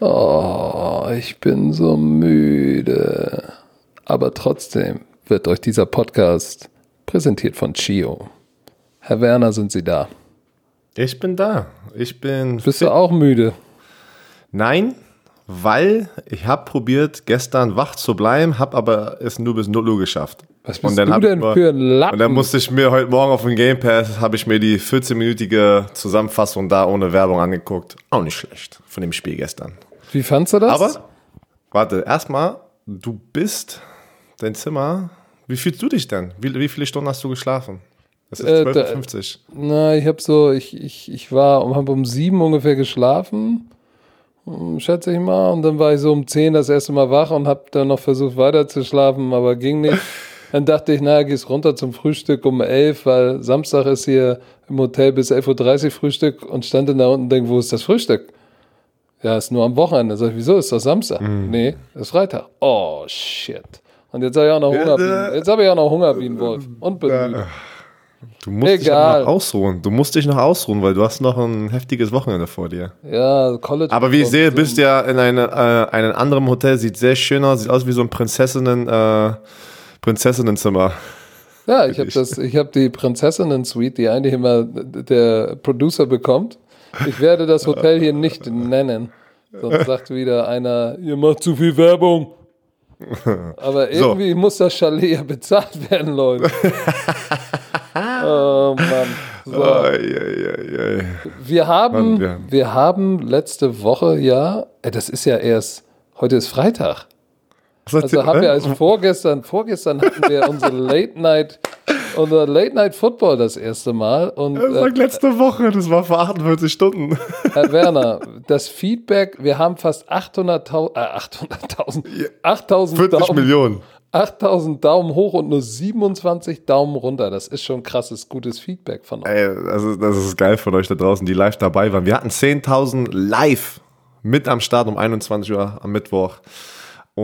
Oh, ich bin so müde. Aber trotzdem wird euch dieser Podcast präsentiert von Chio. Herr Werner, sind Sie da? Ich bin da. Ich bin. Bist fit. du auch müde? Nein, weil ich habe probiert, gestern wach zu bleiben, habe aber es nur bis 0 Uhr geschafft. Was bist du denn mal, für ein Lappen? Und dann musste ich mir heute Morgen auf dem Game Pass, habe ich mir die 14-minütige Zusammenfassung da ohne Werbung angeguckt. Auch nicht schlecht von dem Spiel gestern. Wie fandst du das? Aber, warte, erstmal, du bist, dein Zimmer, wie fühlst du dich denn? Wie, wie viele Stunden hast du geschlafen? Das ist 12.50 äh, Na, ich habe so, ich, ich, ich war, um, um sieben ungefähr geschlafen, schätze ich mal. Und dann war ich so um zehn das erste Mal wach und habe dann noch versucht weiter zu schlafen, aber ging nicht. Dann dachte ich, naja, gehst runter zum Frühstück um elf, weil Samstag ist hier im Hotel bis 11.30 Uhr Frühstück und stand dann da unten und denke, wo ist das Frühstück? Ja, ist nur am Wochenende. Sag ich, wieso? Ist das Samstag? Mm. Nee, ist Freitag. Oh, shit. Und jetzt habe ich auch noch Hunger. Jetzt habe ich auch noch Hunger wie ein Wolf. Und bin müde. Du musst Egal. dich noch ausruhen. Du musst dich noch ausruhen, weil du hast noch ein heftiges Wochenende vor dir. Ja, College. Aber wie ich sehe, bist du ja in eine, äh, einem anderen Hotel. Sieht sehr schön aus. Sieht aus wie so ein Prinzessinnen, äh, Prinzessinnenzimmer. Ja, ich habe das, ich habe die Prinzessinnen-Suite, die eigentlich immer der Producer bekommt. Ich werde das Hotel hier nicht nennen. Sonst sagt wieder einer, ihr macht zu viel Werbung. Aber irgendwie so. muss das Chalet ja bezahlt werden, Leute. oh Mann. So. Yeah, yeah, yeah. Wir, haben, Mann, wir, wir haben letzte Woche ja, äh, das ist ja erst, heute ist Freitag. Also haben wir als vorgestern, vorgestern hatten wir unsere Late Night, unser Late Night Football das erste Mal. Und, das war äh, letzte Woche, das war vor 48 Stunden. Herr Werner, das Feedback, wir haben fast 800.000, äh, 800.000, 8.000 40 Daumen, Millionen. 8000 Daumen hoch und nur 27 Daumen runter. Das ist schon krasses, gutes Feedback von euch. Ey, also das ist geil von euch da draußen, die live dabei waren. Wir hatten 10.000 live mit am Start um 21 Uhr am Mittwoch.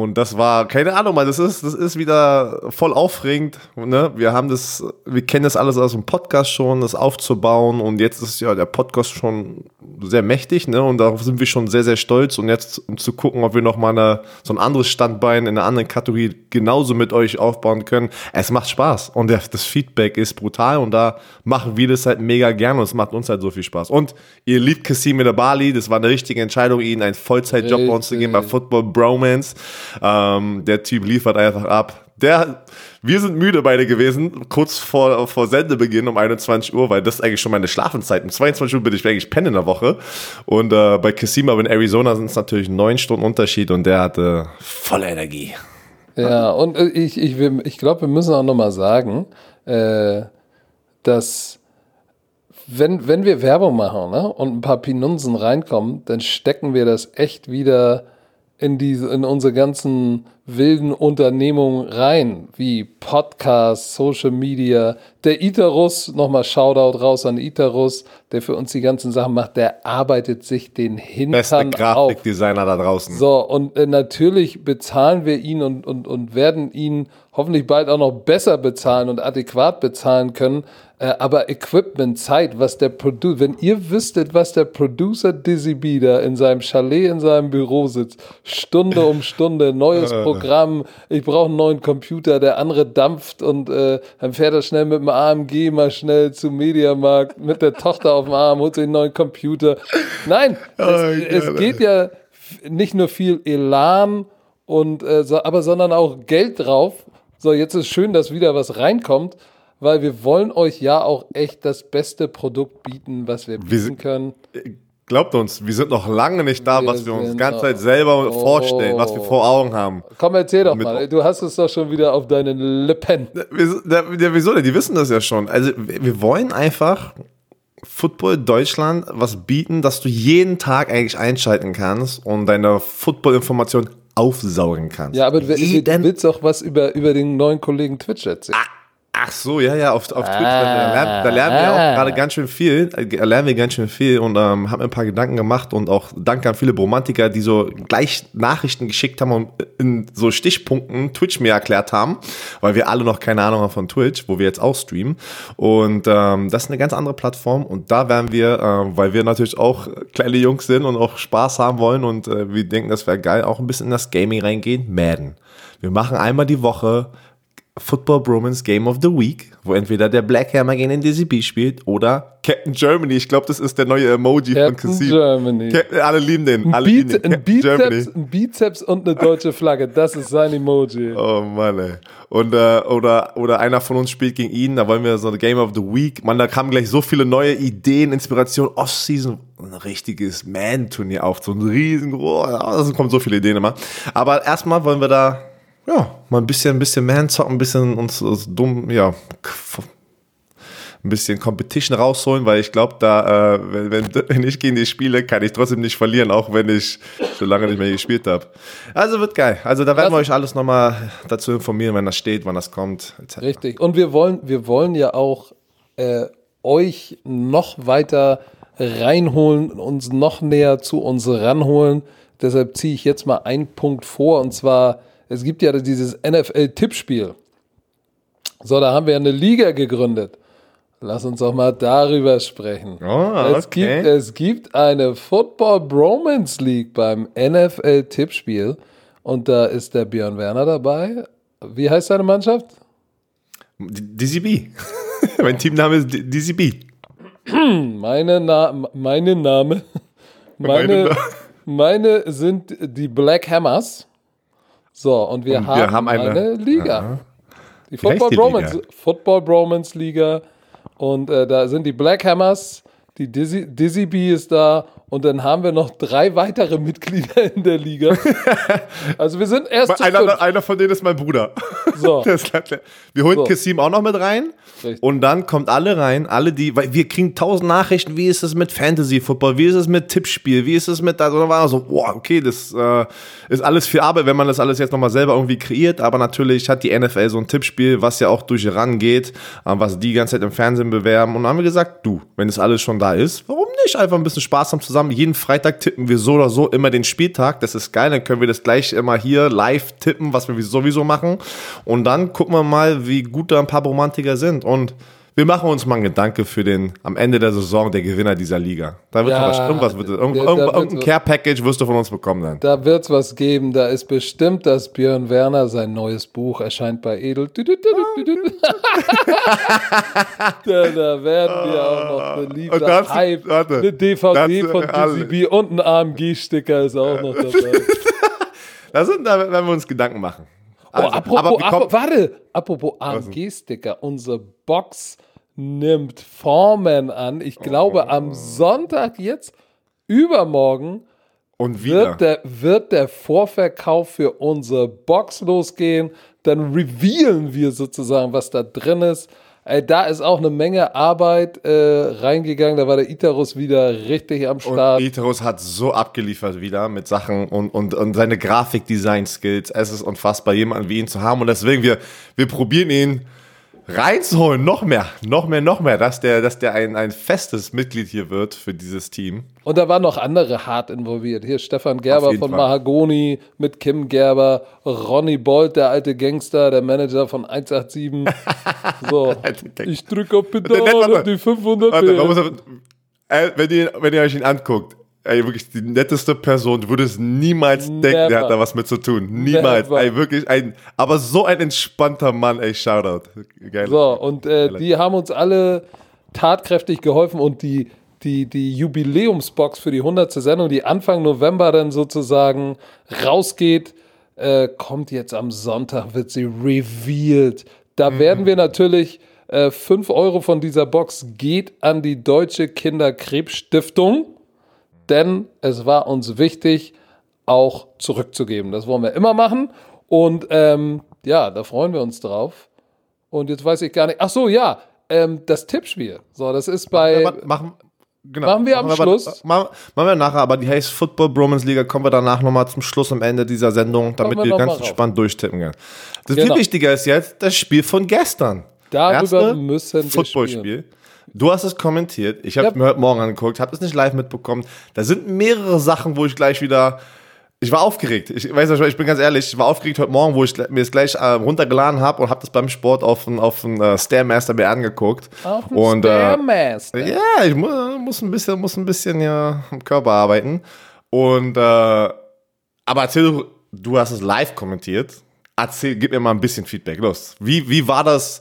Und das war, keine Ahnung, mal, das ist, das ist wieder voll aufregend. Ne? Wir haben das, wir kennen das alles aus dem Podcast schon, das aufzubauen. Und jetzt ist ja der Podcast schon sehr mächtig, ne? Und darauf sind wir schon sehr, sehr stolz. Und jetzt um zu gucken, ob wir noch mal eine, so ein anderes Standbein in einer anderen Kategorie genauso mit euch aufbauen können. Es macht Spaß. Und das Feedback ist brutal. Und da machen wir das halt mega gerne. Und es macht uns halt so viel Spaß. Und ihr liebt Kassim in der Bali. Das war eine richtige Entscheidung, ihnen einen Vollzeitjob bei uns zu geben bei Football Bromance. Ähm, der Typ liefert einfach ab. Der, wir sind müde beide gewesen, kurz vor, vor Sendebeginn um 21 Uhr, weil das ist eigentlich schon meine Schlafenszeit. Um 22 Uhr bin ich eigentlich pennen in der Woche. Und äh, bei Cassima in Arizona sind es natürlich neun Stunden Unterschied und der hatte volle Energie. Ja, und äh, ich, ich, ich glaube, wir müssen auch nochmal sagen, äh, dass wenn, wenn wir Werbung machen ne, und ein paar Pinunsen reinkommen, dann stecken wir das echt wieder in diese, in unsere ganzen wilden Unternehmungen rein, wie Podcasts, Social Media. Der Itarus, nochmal Shoutout raus an Itarus, der für uns die ganzen Sachen macht, der arbeitet sich den Hintern Beste Grafikdesigner da draußen. So, und äh, natürlich bezahlen wir ihn und, und, und werden ihn hoffentlich bald auch noch besser bezahlen und adäquat bezahlen können, äh, aber Equipment, Zeit, was der Producer, wenn ihr wüsstet, was der Producer Dizzy B da in seinem Chalet, in seinem Büro sitzt, Stunde um Stunde, neues Programm, ich brauche einen neuen Computer, der andere dampft und äh, dann fährt er schnell mit dem AMG mal schnell zum Mediamarkt mit der Tochter auf dem Arm, holt sich einen neuen Computer. Nein, oh, es, es geht ja nicht nur viel Elan und äh, so, aber sondern auch Geld drauf. So, jetzt ist schön, dass wieder was reinkommt weil wir wollen euch ja auch echt das beste Produkt bieten, was wir bieten können. Glaubt uns, wir sind noch lange nicht da, wir was wir uns die ganze Zeit selber oh, vorstellen, was wir vor Augen haben. Komm, erzähl doch mal. Du hast es doch schon wieder auf deinen Lippen. Wieso denn? Die wissen das ja schon. Also, wir wollen einfach Football Deutschland was bieten, dass du jeden Tag eigentlich einschalten kannst und deine Football-Information aufsaugen kannst. Ja, aber du willst auch was über, über den neuen Kollegen Twitch erzählen. Ah Ach so, ja, ja, auf, auf Twitch. Da, lernen, da lernen wir auch Ah. gerade ganz schön viel. äh, Da lernen wir ganz schön viel und ähm, haben mir ein paar Gedanken gemacht und auch danke an viele Bromantiker, die so gleich Nachrichten geschickt haben und in so Stichpunkten Twitch mir erklärt haben, weil wir alle noch keine Ahnung haben von Twitch, wo wir jetzt auch streamen. Und ähm, das ist eine ganz andere Plattform und da werden wir, ähm, weil wir natürlich auch kleine Jungs sind und auch Spaß haben wollen und äh, wir denken, das wäre geil, auch ein bisschen in das Gaming reingehen, Madden. Wir machen einmal die Woche Football Bromance Game of the Week, wo entweder der Black Hammer gegen den DCB spielt oder Captain Germany. Ich glaube, das ist der neue Emoji von Captain Cassim. Germany. Captain, alle lieben den. Ein, Alle lieben Beat, den. ein, Bizeps, ein Bizeps und eine deutsche Flagge. Das ist sein Emoji. Oh Mann, ey. Und, äh, oder, oder einer von uns spielt gegen ihn, da wollen wir so eine Game of the Week. Mann, da kamen gleich so viele neue Ideen, Inspiration, Off-Season, ein richtiges Man-Turnier auf, so ein riesengroß, ja, es kommen so viele Ideen immer. Aber erstmal wollen wir da, ja, mal ein bisschen, ein bisschen Man zocken, ein bisschen uns, uns dumm, ja, ein bisschen Competition rausholen, weil ich glaube, da, äh, wenn, wenn, wenn ich gegen die spiele, kann ich trotzdem nicht verlieren, auch wenn ich schon lange nicht mehr gespielt habe. Also wird geil. Also da werden wir euch alles nochmal dazu informieren, wenn das steht, wann das kommt, etc. Richtig. Und wir wollen, wir wollen ja auch äh, euch noch weiter reinholen, uns noch näher zu uns ranholen. Deshalb ziehe ich jetzt mal einen Punkt vor. Und zwar, es gibt ja dieses NFL-Tippspiel. So, da haben wir eine Liga gegründet. Lass uns doch mal darüber sprechen. Oh, es, okay. gibt, es gibt eine Football Bromance League beim NFL-Tippspiel. Und da ist der Björn Werner dabei. Wie heißt seine Mannschaft? DCB. mein Teamname ist DCB. Meine, Na meine Name, meine, Meine meine sind die Black Hammers. So, und wir, Und haben, wir haben eine- eine, Liga. Die heißt Football die Bromance, Liga? Football Bromance Liga. Und äh, da sind die Black Hammers, die Dizzy, Dizzy B ist da und dann haben wir noch drei weitere Mitglieder in der Liga. also wir sind erst. Einer, einer von denen ist mein Bruder. So. Wir holen So. Kassim auch noch mit rein. Richtig. Und dann kommt alle rein, alle die, weil wir kriegen tausend Nachrichten, wie ist es mit Fantasy Football, wie ist es mit Tippspiel, wie ist es mit, also da war so, boah, okay, das äh, ist alles viel Arbeit, wenn man das alles jetzt nochmal selber irgendwie kreiert, aber natürlich hat die NFL so ein Tippspiel, was ja auch durch RAN geht, äh, was die ganze Zeit im Fernsehen bewerben und dann haben wir gesagt, du, wenn das alles schon da ist, warum nicht einfach ein bisschen Spaß haben zusammen, jeden Freitag tippen wir so oder so immer den Spieltag, das ist geil, dann können wir das gleich immer hier live tippen, was wir sowieso machen. Und dann gucken wir mal, wie gut da ein paar Romantiker sind. Und wir machen uns mal einen Gedanke für den am Ende der Saison der Gewinner dieser Liga. Da wird Ja, was, irgendwas wird, irgend, da- da irgendein was- Care-Package wirst du von uns bekommen dann. Da wird es was geben. Da ist bestimmt, dass Björn Werner sein neues Buch erscheint bei Edel. da, da werden wir auch noch Und beliebter das- Hype. warte, Eine DVD das- von. DCB und ein AMG-Sticker ist auch noch dabei. Da, sind, da werden wir uns Gedanken machen. Oh, Also, apropos, aber wir kommen- apropos, warte, apropos AMG-Sticker. Unsere Box nimmt Formen an. Ich glaube, Oh. am Sonntag jetzt, übermorgen, und wieder. wird der, wird der Vorverkauf für unsere Box losgehen. Dann revealen wir sozusagen, was da drin ist. Ey, da ist auch eine Menge Arbeit äh, reingegangen. Da war der Itarus wieder richtig am Und Start. Iteros hat so abgeliefert wieder mit Sachen und, und, und seine Grafikdesign-Skills. Es ist unfassbar, jemanden wie ihn zu haben. Und deswegen, wir, wir probieren ihn reinzuholen. Noch mehr, noch mehr, noch mehr, dass der, dass der ein, ein festes Mitglied hier wird für dieses Team. Und da waren noch andere hart involviert. Hier Stefan Gerber von Fall. Mahagoni mit Kim Gerber, Ronny Bolt, der alte Gangster, der Manager von 187. So, ich drücke auf Pedal die 500 Warte, man muss, äh, wenn, ihr, wenn ihr euch ihn anguckt, ey, wirklich die netteste Person, du würdest niemals denken, der Never. hat da was mit zu tun. Niemals. Never. Ey, wirklich ein, aber so ein entspannter Mann, ey, Shoutout. Geil. So, und äh, die haben uns alle tatkräftig geholfen und die, die, die Jubiläumsbox für die 100. Sendung, die Anfang November dann sozusagen rausgeht, äh, kommt jetzt am Sonntag, wird sie revealed. Da werden wir natürlich, äh, 5 Euro von dieser Box geht an die Deutsche Kinderkrebsstiftung, denn es war uns wichtig, auch zurückzugeben. Das wollen wir immer machen und ähm, ja, da freuen wir uns drauf. Und jetzt weiß ich gar nicht. Ach so, ja, ähm, das Tippspiel. So, das ist bei. Aber machen, genau, Machen wir am aber- Schluss? Machen, machen wir nachher, aber die heißt Football Bromance Liga, kommen wir danach nochmal zum Schluss am Ende dieser Sendung, damit wir wir ganz entspannt durchtippen können. Das Genau. viel wichtiger ist jetzt das Spiel von gestern. Darüber erste müssen wir Footballspiel. Du hast es kommentiert. Ich habe Ja. mir heute Morgen angeguckt, habe es nicht live mitbekommen. Da sind mehrere Sachen, wo ich gleich wieder. Ich war aufgeregt. Ich weiß nicht, ich bin ganz ehrlich, ich war aufgeregt heute Morgen, wo ich mir es gleich äh, runtergeladen habe und habe das beim Sport auf dem auf dem, äh, Stairmaster mir angeguckt. Auf dem und äh, Stairmaster. ja, ich mu muss ein bisschen, muss ein bisschen ja, am Körper arbeiten. Und äh, aber erzähl, du, du hast es live kommentiert. Erzähl, gib mir mal ein bisschen Feedback. Los. Wie, wie war das,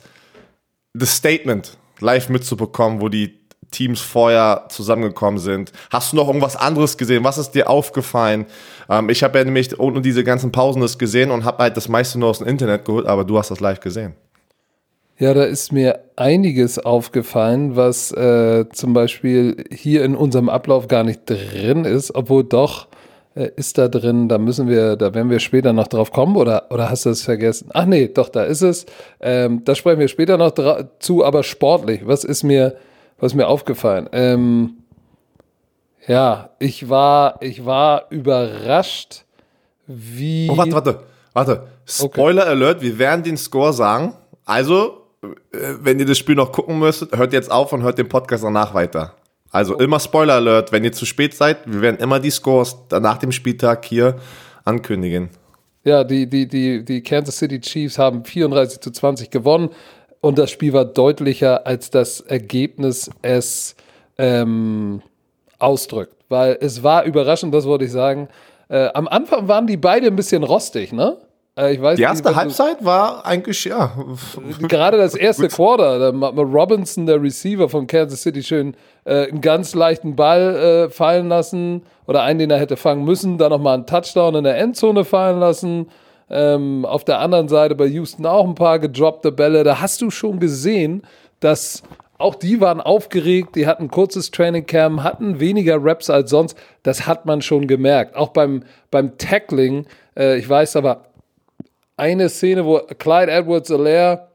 das Statement live mitzubekommen, wo die Teams vorher zusammengekommen sind? Hast du noch irgendwas anderes gesehen? Was ist dir aufgefallen? Ähm, ich habe ja nämlich ohne diese ganzen Pausen das gesehen und habe halt das meiste nur aus dem Internet geholt, aber du hast das live gesehen. Ja, da ist mir einiges aufgefallen, was äh, zum Beispiel hier in unserem Ablauf gar nicht drin ist, obwohl doch ist da drin, da müssen wir, da werden wir später noch drauf kommen oder, oder hast du es vergessen? Ach nee, doch, da ist es. Ähm, da sprechen wir später noch zu, aber sportlich, was ist mir, was ist mir aufgefallen? Ähm, ja, ich war, ich war überrascht, wie. Oh, warte, warte, warte. Spoiler Alert, wir werden den Score sagen. Also, äh, wenn ihr das Spiel noch gucken müsstet, hört jetzt auf und hört den Podcast danach weiter. Also immer Spoiler Alert, wenn ihr zu spät seid, wir werden immer die Scores nach dem Spieltag hier ankündigen. Ja, die, die, die, die Kansas City Chiefs haben 34 zu 20 gewonnen und das Spiel war deutlicher, als das Ergebnis es ähm, ausdrückt. Weil es war überraschend, das wollte ich sagen. Äh, am Anfang waren die beide ein bisschen rostig, ne? Äh, ich weiß Die erste du- Halbzeit war eigentlich, ja. Gerade das erste Quarter, da hat Robinson, der Receiver von Kansas City, schön äh, einen ganz leichten Ball äh, fallen lassen oder einen, den er hätte fangen müssen, dann nochmal einen Touchdown in der Endzone fallen lassen. Ähm, auf der anderen Seite bei Houston auch ein paar gedroppte Bälle. Da hast du schon gesehen, dass auch die waren aufgeregt, die hatten ein kurzes Training Camp, hatten weniger Reps als sonst. Das hat man schon gemerkt. Auch beim, beim Tackling, äh, ich weiß aber, eine Szene, wo Clyde Edwards Alaire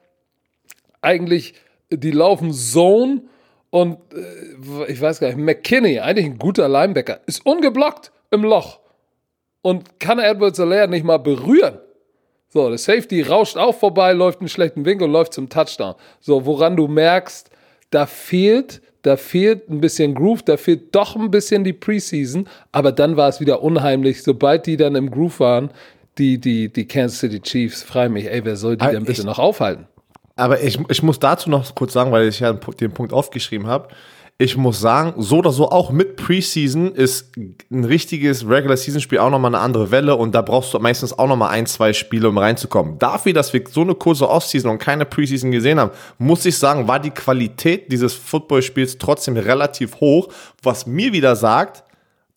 eigentlich, die laufen Zone und äh, ich weiß gar nicht, McKinney, eigentlich ein guter Linebacker, ist ungeblockt im Loch und kann Edwards Alaire nicht mal berühren. So, der Safety rauscht auch vorbei, läuft einen schlechten Winkel und läuft zum Touchdown. So, woran du merkst, da fehlt, da fehlt ein bisschen Groove, da fehlt doch ein bisschen die Preseason, aber dann war es wieder unheimlich, sobald die dann im Groove waren, die, die, die Kansas City Chiefs, frei mich, ey, wer soll die Aber denn bitte ich- noch aufhalten? Aber ich, ich muss dazu noch kurz sagen, weil ich ja den Punkt aufgeschrieben habe. Ich muss sagen, so oder so auch mit Preseason ist ein richtiges Regular Season Spiel auch nochmal eine andere Welle und da brauchst du meistens auch nochmal ein, zwei Spiele, um reinzukommen. Dafür, dass wir so eine kurze Offseason und keine Preseason gesehen haben, muss ich sagen, war die Qualität dieses Footballspiels trotzdem relativ hoch, was mir wieder sagt,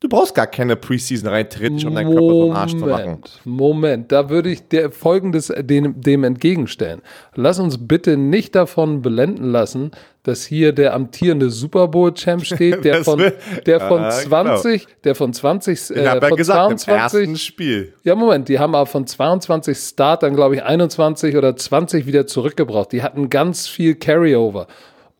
du brauchst gar keine Preseason rein theoretisch, um deinen Körper so einen Arsch zu machen. Moment, Moment, da würde ich der folgendes dem, dem entgegenstellen. Lass uns bitte nicht davon blenden lassen, dass hier der amtierende Super Bowl Champ steht, der von, der von Ja, 20, der von 20, Ich äh, habe ja von gesagt, im 22, ersten Spiel. ja, Moment, die haben aber von 22 Start dann, glaube ich, 21 oder 20 wieder zurückgebracht. Die hatten ganz viel Carryover.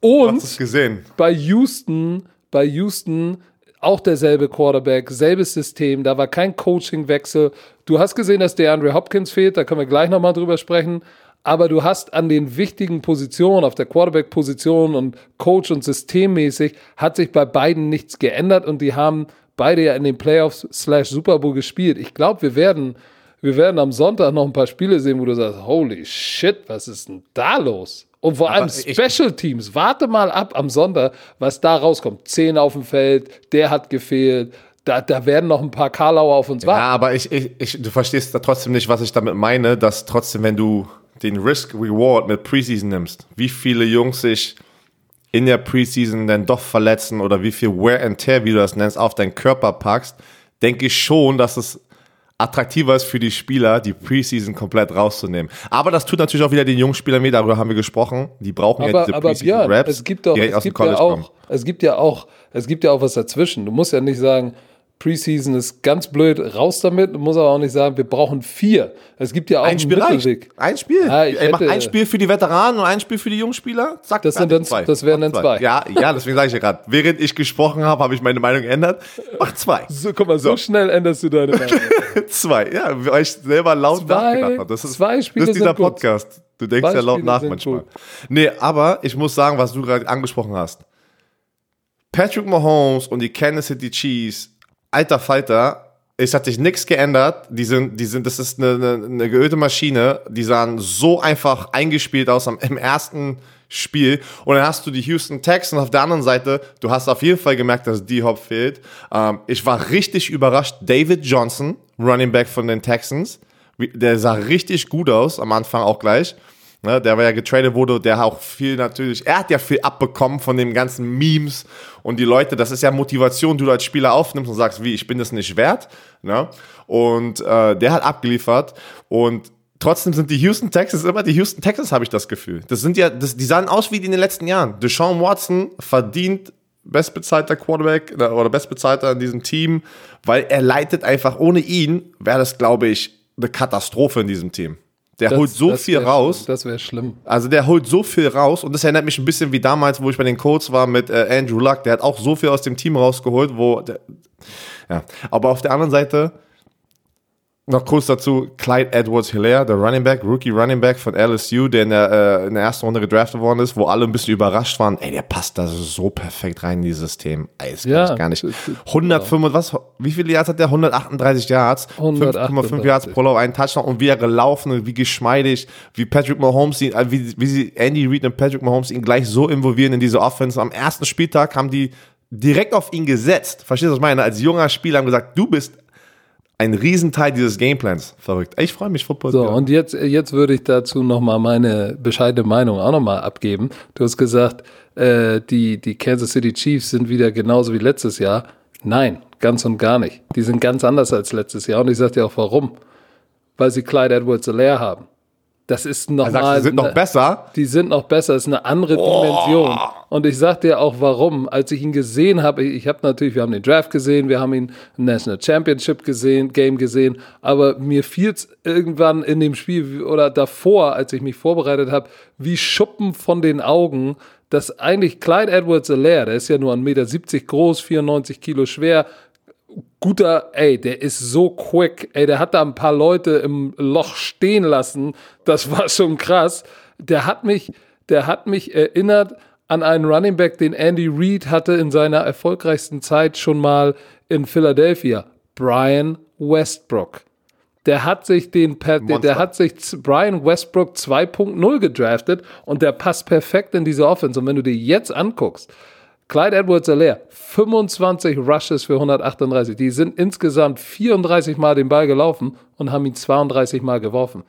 Und gesehen? bei Houston, bei Houston auch derselbe Quarterback, selbes System, da war kein Coachingwechsel. Du hast gesehen, dass der Andre Hopkins fehlt, da können wir gleich nochmal drüber sprechen. Aber du hast an den wichtigen Positionen, auf der Quarterback-Position und Coach- und systemmäßig, hat sich bei beiden nichts geändert und die haben beide ja in den Playoffs slash Super Bowl gespielt. Ich glaube, wir werden, wir werden am Sonntag noch ein paar Spiele sehen, wo du sagst, holy shit, was ist denn da los? Und vor allem Special Teams. Warte mal ab am Sonntag, was da rauskommt. Zehn auf dem Feld, der hat gefehlt. Da, da werden noch ein paar Karlauer auf uns Ja, warten. aber ich, ich, ich, du verstehst da trotzdem nicht, was ich damit meine, dass trotzdem, wenn du den Risk-Reward mit Preseason nimmst, wie viele Jungs sich in der Preseason dann doch verletzen oder wie viel Wear and Tear, wie du das nennst, auf deinen Körper packst, denke ich schon, dass es attraktiver ist für die Spieler, die Preseason komplett rauszunehmen. Aber das tut natürlich auch wieder den jungen Spielern weh, darüber haben wir gesprochen. Die brauchen ja Aber, diese aber Björn, Preseason-Raps, es gibt doch, es gibt ja auch, es gibt ja auch, es gibt ja auch was dazwischen. Du musst ja nicht sagen, Preseason ist ganz blöd, raus damit. Du musst aber auch nicht sagen, wir brauchen vier. Es gibt ja auch Ein Spiel reicht. Mittelweg. Ein Spiel. Ja, ich hätte- ein Spiel für die Veteranen und ein Spiel für die jungen Spieler. Zack, Das sind dann- das wären dann zwei. Ja, ja, deswegen sage ich ja gerade. Während ich gesprochen habe, habe ich meine Meinung geändert. Mach zwei. So, guck mal, so, schnell änderst du deine Meinung. zwei. Ja, weil ich selber laut Zwei- nachgedacht habe. Das ist, zwei Spiele das ist dieser sind gut. Podcast. Du denkst ja laut nach manchmal. gut. Nee, aber ich muss sagen, was du gerade angesprochen hast. Patrick Mahomes und die Kansas City Chiefs, alter Falter, es hat sich nichts geändert. Die sind, die sind, das ist eine, eine, eine geölte Maschine. Die sahen so einfach eingespielt aus am, im ersten Spiel. Und dann hast du die Houston Texans auf der anderen Seite. Du hast auf jeden Fall gemerkt, dass D-Hop fehlt. Ähm, ich war richtig überrascht. David Johnson, Running Back von den Texans, der sah richtig gut aus, am Anfang auch gleich. Ne, der ja getradet wurde, der auch viel natürlich, er hat ja viel abbekommen von den ganzen Memes und die Leute, das ist ja Motivation, du als Spieler aufnimmst und sagst, wie, ich bin das nicht wert. Ne? Und äh, der hat abgeliefert und trotzdem sind die Houston Texans immer die Houston Texans, habe ich das Gefühl. Das sind ja, das, die sahen aus wie die in den letzten Jahren. Deshaun Watson verdient bestbezahlter Quarterback oder oder bestbezahlter in diesem Team, weil er leitet einfach, ohne ihn wäre das, glaube ich, eine Katastrophe in diesem Team. Der Das- holt so viel wär- raus. Das wäre schlimm. Also der holt so viel raus und das erinnert mich ein bisschen wie damals, wo ich bei den Colts war mit äh, Andrew Luck. Der hat auch so viel aus dem Team rausgeholt, wo der, ja. Aber auf der anderen Seite noch kurz dazu Clyde Edwards-Hilaire, der Running Back, Rookie Running Back von LSU, der in der, äh, in der ersten Runde gedraftet worden ist, wo alle ein bisschen überrascht waren. Ey, der passt da so perfekt rein in dieses System. Ey, das kann Ja, ich gar nicht. das- das- 105, was, wie viele Yards hat der? 138 Yards, 5,5 138. Yards pro Lauf, einen Touchdown und wie er gelaufen ist, wie geschmeidig, wie Patrick Mahomes ihn, äh, wie, wie sie Andy Reid und Patrick Mahomes ihn gleich so involvieren in diese Offense. Am ersten Spieltag haben die direkt auf ihn gesetzt. Verstehst du, was ich meine? Als junger Spieler haben gesagt, du bist ein Riesenteil dieses Gameplans. Verrückt. Ich freue mich, Football. So, ja. und jetzt, jetzt würde ich dazu nochmal meine bescheidene Meinung auch nochmal abgeben. Du hast gesagt, äh, die, die Kansas City Chiefs sind wieder genauso wie letztes Jahr. Nein, ganz und gar nicht. Die sind ganz anders als letztes Jahr. Und ich sage dir auch warum. Weil sie Clyde edwards leer haben. Das ist nochmal. sie sind noch besser. Die sind noch besser, ist eine andere Dimension. Und ich sag dir auch warum. Als ich ihn gesehen habe, ich, ich habe natürlich, wir haben den Draft gesehen, wir haben ihn im National Championship gesehen, Game gesehen, aber mir fiel es irgendwann in dem Spiel oder davor, als ich mich vorbereitet habe, wie Schuppen von den Augen, dass eigentlich Clyde edwards alaire der ist ja nur 1,70 Meter groß, 94 Kilo schwer, guter, ey, der ist so quick, ey, der hat da ein paar Leute im Loch stehen lassen, das war schon krass. Der hat mich, der hat mich erinnert an einen Running Back, den Andy Reid hatte in seiner erfolgreichsten Zeit schon mal in Philadelphia, Brian Westbrook. Der hat sich den, per, der, hat sich Brian Westbrook 2.0 gedraftet und der passt perfekt in diese Offense. Und wenn du dir jetzt anguckst, Clyde edwards alaire 25 Rushes für 138. Die sind insgesamt 34 Mal den Ball gelaufen und haben ihn 32 Mal geworfen.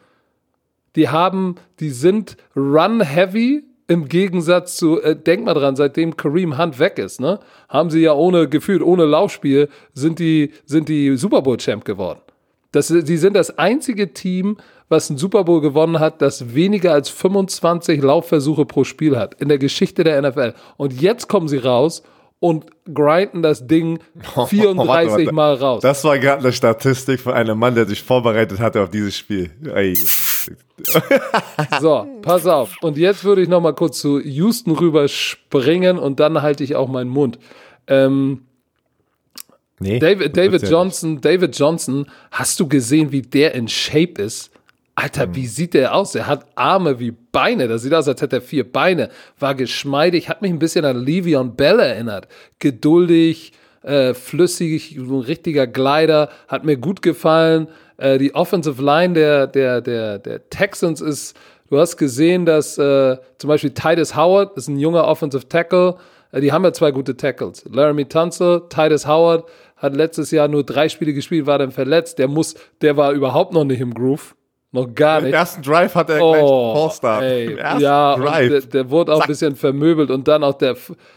Die haben, die sind run-heavy im Gegensatz zu, äh, denk mal dran, seitdem Kareem Hunt weg ist, ne, haben sie ja ohne, gefühlt ohne Laufspiel, sind die, sind die Super Bowl-Champ geworden. Das, sie sind das einzige Team, was einen Super Bowl gewonnen hat, das weniger als 25 Laufversuche pro Spiel hat in der Geschichte der NFL. Und jetzt kommen sie raus und grinden das Ding 34 Warte, warte. Mal raus. Das war gerade eine Statistik von einem Mann, der sich vorbereitet hatte auf dieses Spiel. Ey. So, pass auf. Und jetzt würde ich noch mal kurz zu Houston rüber springen und dann halte ich auch meinen Mund. Ähm, Nee, David, David ja Johnson, David Johnson, hast du gesehen, wie der in Shape ist? Alter, wie sieht der aus? Er hat Arme wie Beine. Das sieht aus, als hätte er vier Beine. War geschmeidig, hat mich ein bisschen an Le'Veon Bell erinnert. Geduldig, äh, flüssig, ein richtiger Glider. Hat mir gut gefallen. Äh, die Offensive Line der, der, der, der Texans ist, du hast gesehen, dass äh, zum Beispiel Titus Howard ist ein junger Offensive Tackle. Äh, die haben ja zwei gute Tackles. Laramie Tunzel, Titus Howard hat letztes Jahr nur drei Spiele gespielt, war dann verletzt. Der muss, der war überhaupt noch nicht im Groove. Noch gar Im nicht. ersten Drive hat er gleich Oh, Im ersten ja, Drive. der, der wurde auch ein Zack. bisschen vermöbelt und dann auch der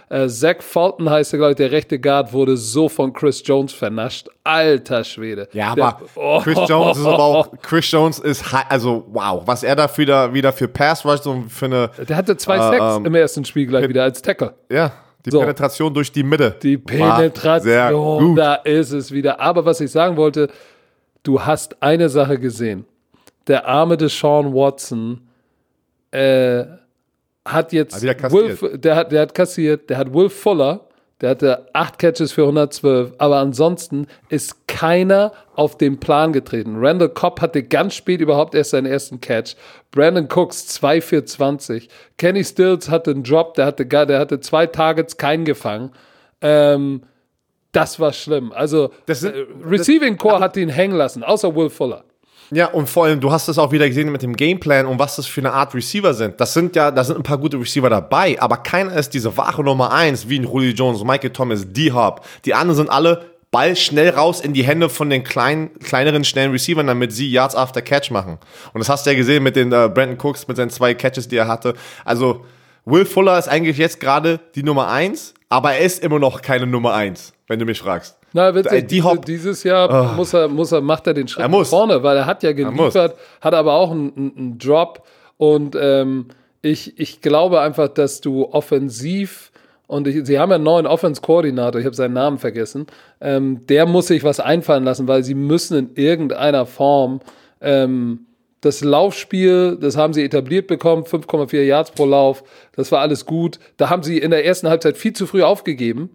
äh, Zach Fulton heißt er, glaube ich, der rechte Guard wurde so von Chris Jones vernascht. Alter Schwede. Ja, der, aber Chris Jones ist aber auch, Chris Jones ist, also wow, was er da wieder, wieder für Pass Rush und für eine, Der hatte zwei Äh, Sacks ähm, im ersten Spiel gleich wieder als Tackle. ja, die So. Penetration durch die Mitte. Die Penetration, da ist es wieder. Aber was ich sagen wollte, du hast eine Sache gesehen. Der arme Deshaun Watson äh, hat jetzt Hat. Will, der hat, der hat kassiert, der hat Will Fuller, Der hatte acht Catches für 112, aber ansonsten ist keiner auf den Plan getreten. Randall Cobb hatte ganz spät überhaupt erst seinen ersten Catch. Brandon Cooks 2 für 20. Kenny Stills hatte einen Drop, der hatte, der hatte zwei Targets, keinen gefangen. Ähm, das war schlimm. Also, Das sind- äh, Receiving Core hat ihn hängen lassen, außer Will Fuller. Ja, und vor allem, du hast es auch wieder gesehen mit dem Gameplan und was das für eine Art Receiver sind. Das sind ja, da sind ein paar gute Receiver dabei, aber keiner ist diese wache Nummer eins, wie ein Julio Jones, Michael Thomas, D-Hop. Die anderen sind alle Ball schnell raus in die Hände von den kleinen, kleineren, schnellen Receivern, damit sie Yards after Catch machen. Und das hast du ja gesehen mit den äh, Brandon Cooks, mit seinen zwei Catches, die er hatte. Also, Will Fuller ist eigentlich jetzt gerade die Nummer eins, aber er ist immer noch keine Nummer eins, wenn du mich fragst. Na, witzig, die Hop- dieses Jahr muss er, muss er, macht er den Schritt nach vorne, weil er hat ja geliefert, hat aber auch einen, einen, einen Drop und ähm, ich, ich glaube einfach, dass du offensiv und ich, sie haben ja einen neuen Offense-Koordinator, ich habe seinen Namen vergessen, ähm, der muss sich was einfallen lassen, weil sie müssen in irgendeiner Form ähm, das Laufspiel, das haben sie etabliert bekommen, 5,4 Yards pro Lauf, das war alles gut. Da haben sie in der ersten Halbzeit viel zu früh aufgegeben.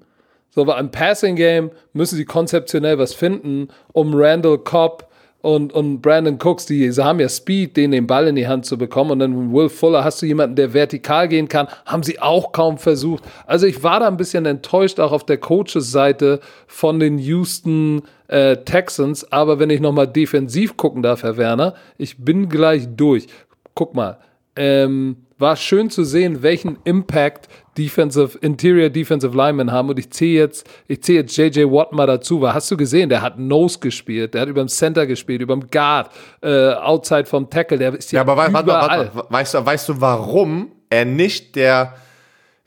So, aber im Passing Game müssen sie konzeptionell was finden, um Randall Cobb und, und Brandon Cooks, die sie haben ja Speed, den den Ball in die Hand zu bekommen. Und dann Will Fuller hast du jemanden, der vertikal gehen kann. Haben sie auch kaum versucht. Also ich war da ein bisschen enttäuscht, auch auf der Coaches-Seite von den Houston äh, Texans. Aber wenn ich nochmal defensiv gucken darf, Herr Werner, ich bin gleich durch. Guck mal, ähm, war schön zu sehen, welchen Impact Defensive, Interior Defensive Linemen haben. Und ich zähle jetzt, ich zähle jetzt JJ Watt mal dazu, weil hast du gesehen, der hat Nose gespielt, der hat über dem Center gespielt, über dem Guard, äh, outside vom Tackle, der ist ja, Ja, aber wei- warte, überall. warte, warte, weißt, du, weißt du, warum er nicht der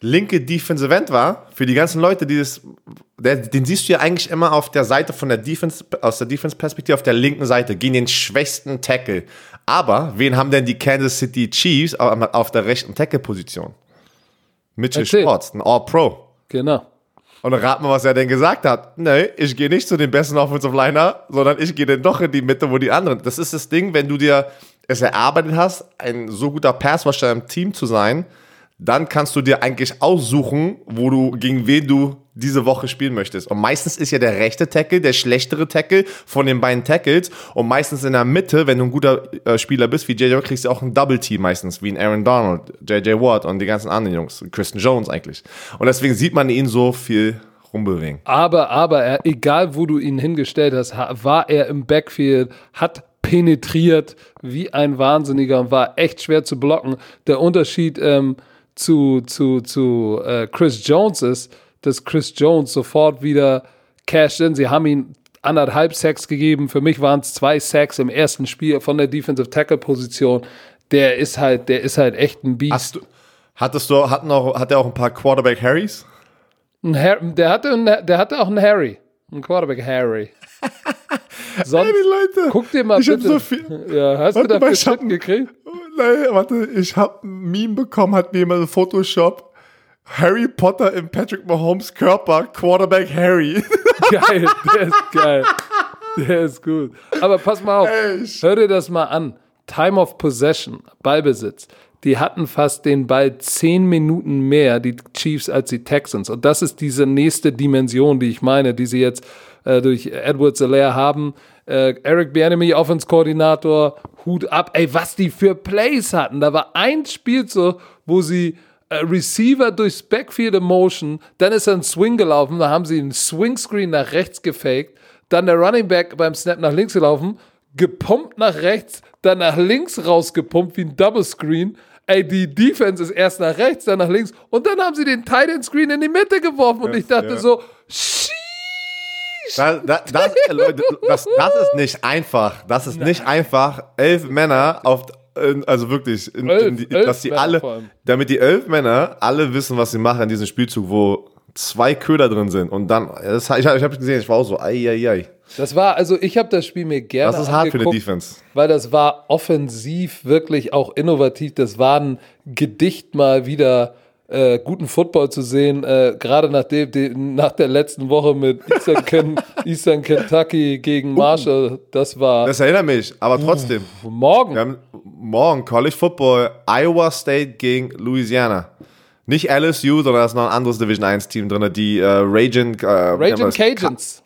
linke Defensive End war? Für die ganzen Leute, die das, den siehst du ja eigentlich immer auf der Seite von der Defense, aus der Defense-Perspektive auf der linken Seite, gegen den schwächsten Tackle. Aber wen haben denn die Kansas City Chiefs auf der rechten Tackle-Position? Mitchell Erzähl. Schwartz, ein All-Pro. Genau. Und dann rat mal, was er denn gesagt hat. Nee, ich gehe nicht zu den besten Offensive Liner, sondern ich gehe dann doch in die Mitte, wo die anderen. Das ist das Ding, wenn du dir es erarbeitet hast, ein so guter Passwasher im Team zu sein, dann kannst du dir eigentlich aussuchen, wo du, gegen wen du diese Woche spielen möchtest. Und meistens ist ja der rechte Tackle der schlechtere Tackle von den beiden Tackles. Und meistens in der Mitte, wenn du ein guter äh, Spieler bist, wie JJ kriegst du auch ein Double Team meistens, wie ein Aaron Donald, JJ Watt und die ganzen anderen Jungs. Kristen Jones eigentlich. Und deswegen sieht man ihn so viel rumbewegen. Aber, aber, er, egal wo du ihn hingestellt hast, ha- war er im Backfield, hat penetriert wie ein Wahnsinniger und war echt schwer zu blocken. Der Unterschied ähm, zu, zu, zu äh, Chris Jones ist, dass Chris Jones sofort wieder cashed in. Sie haben ihm anderthalb Sacks gegeben. Für mich waren es zwei Sacks im ersten Spiel von der Defensive Tackle Position. Der ist halt, der ist halt echt ein Beast. Hast du, hattest du, hatten auch, hat er auch ein paar Quarterback Harrys? Ein Har der, hatte, einen- der hatte auch einen Harry. Ein Quarterback Harry. Sonst, Leute. guck dir mal ich hab bitte. so viel. Ja, hast du hab- Schritten gekriegt? Nein, warte, ich hab ein Meme bekommen, hat mir jemand in Photoshop. Harry Potter in Patrick Mahomes Körper, Quarterback Harry. Geil, der ist geil. Der ist gut. Aber pass mal auf, Echt? hör dir das mal an. Time of Possession, Ballbesitz. Die hatten fast den Ball zehn Minuten mehr, die Chiefs, als die Texans. Und das ist diese nächste Dimension, die ich meine, die sie jetzt äh, durch Edwards Alaire haben. Äh, Eric Bieniemy, Offense-Koordinator, Hut ab. Ey, was die für Plays hatten. Da war ein Spielzug, wo sie äh, Receiver durchs Backfield in Motion, dann ist er ein Swing gelaufen, da haben sie einen Swing-Screen nach rechts gefaked, dann der Running Back beim Snap nach links gelaufen, gepumpt nach rechts, dann nach links rausgepumpt wie ein Double Screen. Ey, die Defense ist erst nach rechts, dann nach links und dann haben sie den Tight End Screen in die Mitte geworfen und ich dachte ja. so, sheesh. Das, das, das, äh, Leute, das, das ist nicht einfach. Das ist nicht einfach. Elf Männer auf, also wirklich, in, in die, elf dass die alle, damit die elf Männer alle wissen, was sie machen in diesem Spielzug, wo zwei Köder drin sind. Und dann, das, ich habe ich hab gesehen, ich war auch so, ei, ei, ei. Das war, also ich habe das Spiel mir gerne Das ist hart für eine. Defense. weil das war offensiv wirklich auch innovativ. Das war ein Gedicht mal wieder äh, guten Football zu sehen, äh, gerade nach, dem, dem- nach der letzten Woche mit Eastern, Ken, Eastern Kentucky gegen Marshall. Das war Das erinnert mich, aber trotzdem. morgen. Wir haben morgen College Football, Iowa State gegen Louisiana. Nicht LSU, sondern da ist noch ein anderes Division 1 Team drin, die äh, Raging, äh, Raging Cajuns.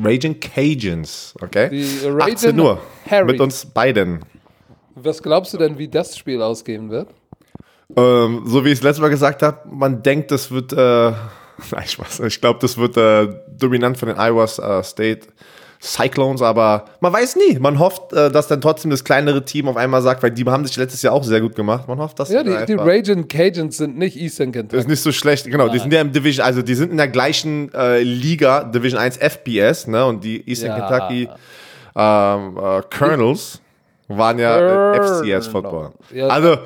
Raging Cajuns, okay? Die 18 Uhr Harry. mit uns beiden. Was glaubst du denn, wie das Spiel ausgehen wird? Ähm, so wie ich es letztes Mal gesagt habe, man denkt, das wird, äh, nein, Spaß. Ich glaube, das wird äh, dominant von den Iowa äh, State Cyclones, aber man weiß nie. Man hofft, äh, dass dann trotzdem das kleinere Team auf einmal sagt, weil die haben sich letztes Jahr auch sehr gut gemacht. Man hofft, dass Ja, die, die Raging Cajuns sind nicht Eastern Das Kentucky. ist nicht so schlecht, genau. Die sind ja im Division, also die sind in der gleichen äh, Liga, Division 1 FBS, ne? Und die Eastern Ja. Kentucky ähm, äh, Colonels waren ja äh, FCS Football. Ja. Also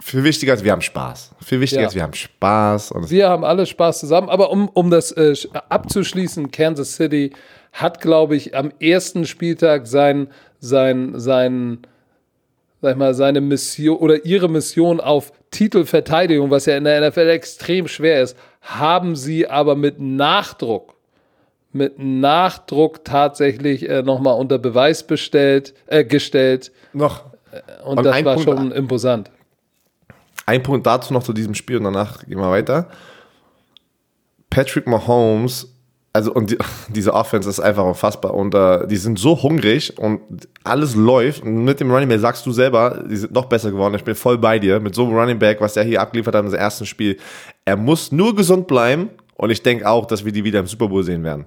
viel wichtiger ist, wir haben Spaß. Viel wichtiger Ja. ist, wir haben Spaß. Wir haben alle Spaß zusammen. Aber um, um das äh, abzuschließen, Kansas City hat, glaube ich, am ersten Spieltag sein, sein, sein, sag mal, seine Mission oder ihre Mission auf Titelverteidigung, was ja in der NFL extrem schwer ist, haben sie aber mit Nachdruck, mit Nachdruck tatsächlich äh, nochmal unter Beweis bestellt, äh, gestellt. noch Und, Und das war Punkt- schon imposant. Ein Punkt dazu noch zu diesem Spiel und danach gehen wir weiter. Patrick Mahomes, also und die, diese Offense ist einfach unfassbar und äh, die sind so hungrig und alles läuft und mit dem Running Back sagst du selber, die sind noch besser geworden. Ich bin voll bei dir mit so einem Running Back, was der hier abgeliefert hat im ersten Spiel. Er muss nur gesund bleiben und ich denke auch, dass wir die wieder im Super Bowl sehen werden.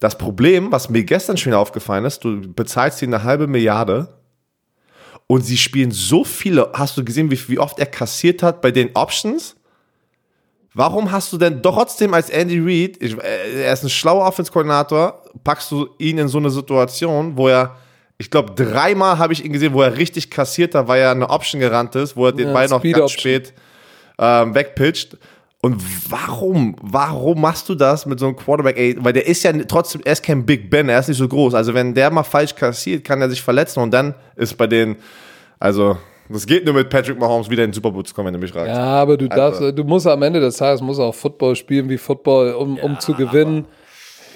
Das Problem, was mir gestern schon aufgefallen ist, du bezahlst sie eine halbe Milliarde und sie spielen so viele. Hast du gesehen, wie, wie oft er kassiert hat bei den Options? Warum hast du denn trotzdem als Andy Reid, ich, äh, er ist ein schlauer Offense-Koordinator, packst du ihn in so eine Situation, wo er, ich glaube, dreimal habe ich ihn gesehen, wo er richtig kassiert hat, weil er eine Option gerannt ist, wo er den Ja, Ball noch ganz spät ähm, wegpitcht. Und warum, warum machst du das mit so einem Quarterback? Ey, weil der ist ja trotzdem, er ist kein Big Ben, er ist nicht so groß. Also wenn der mal falsch kassiert, kann er sich verletzen und dann ist bei den, also das geht nur mit Patrick Mahomes wieder in den Super Bowl zu kommen, wenn du mich fragst. Ja, aber du darfst, Also- du musst am Ende des Tages musst auch Football spielen wie Football, um, um zu gewinnen.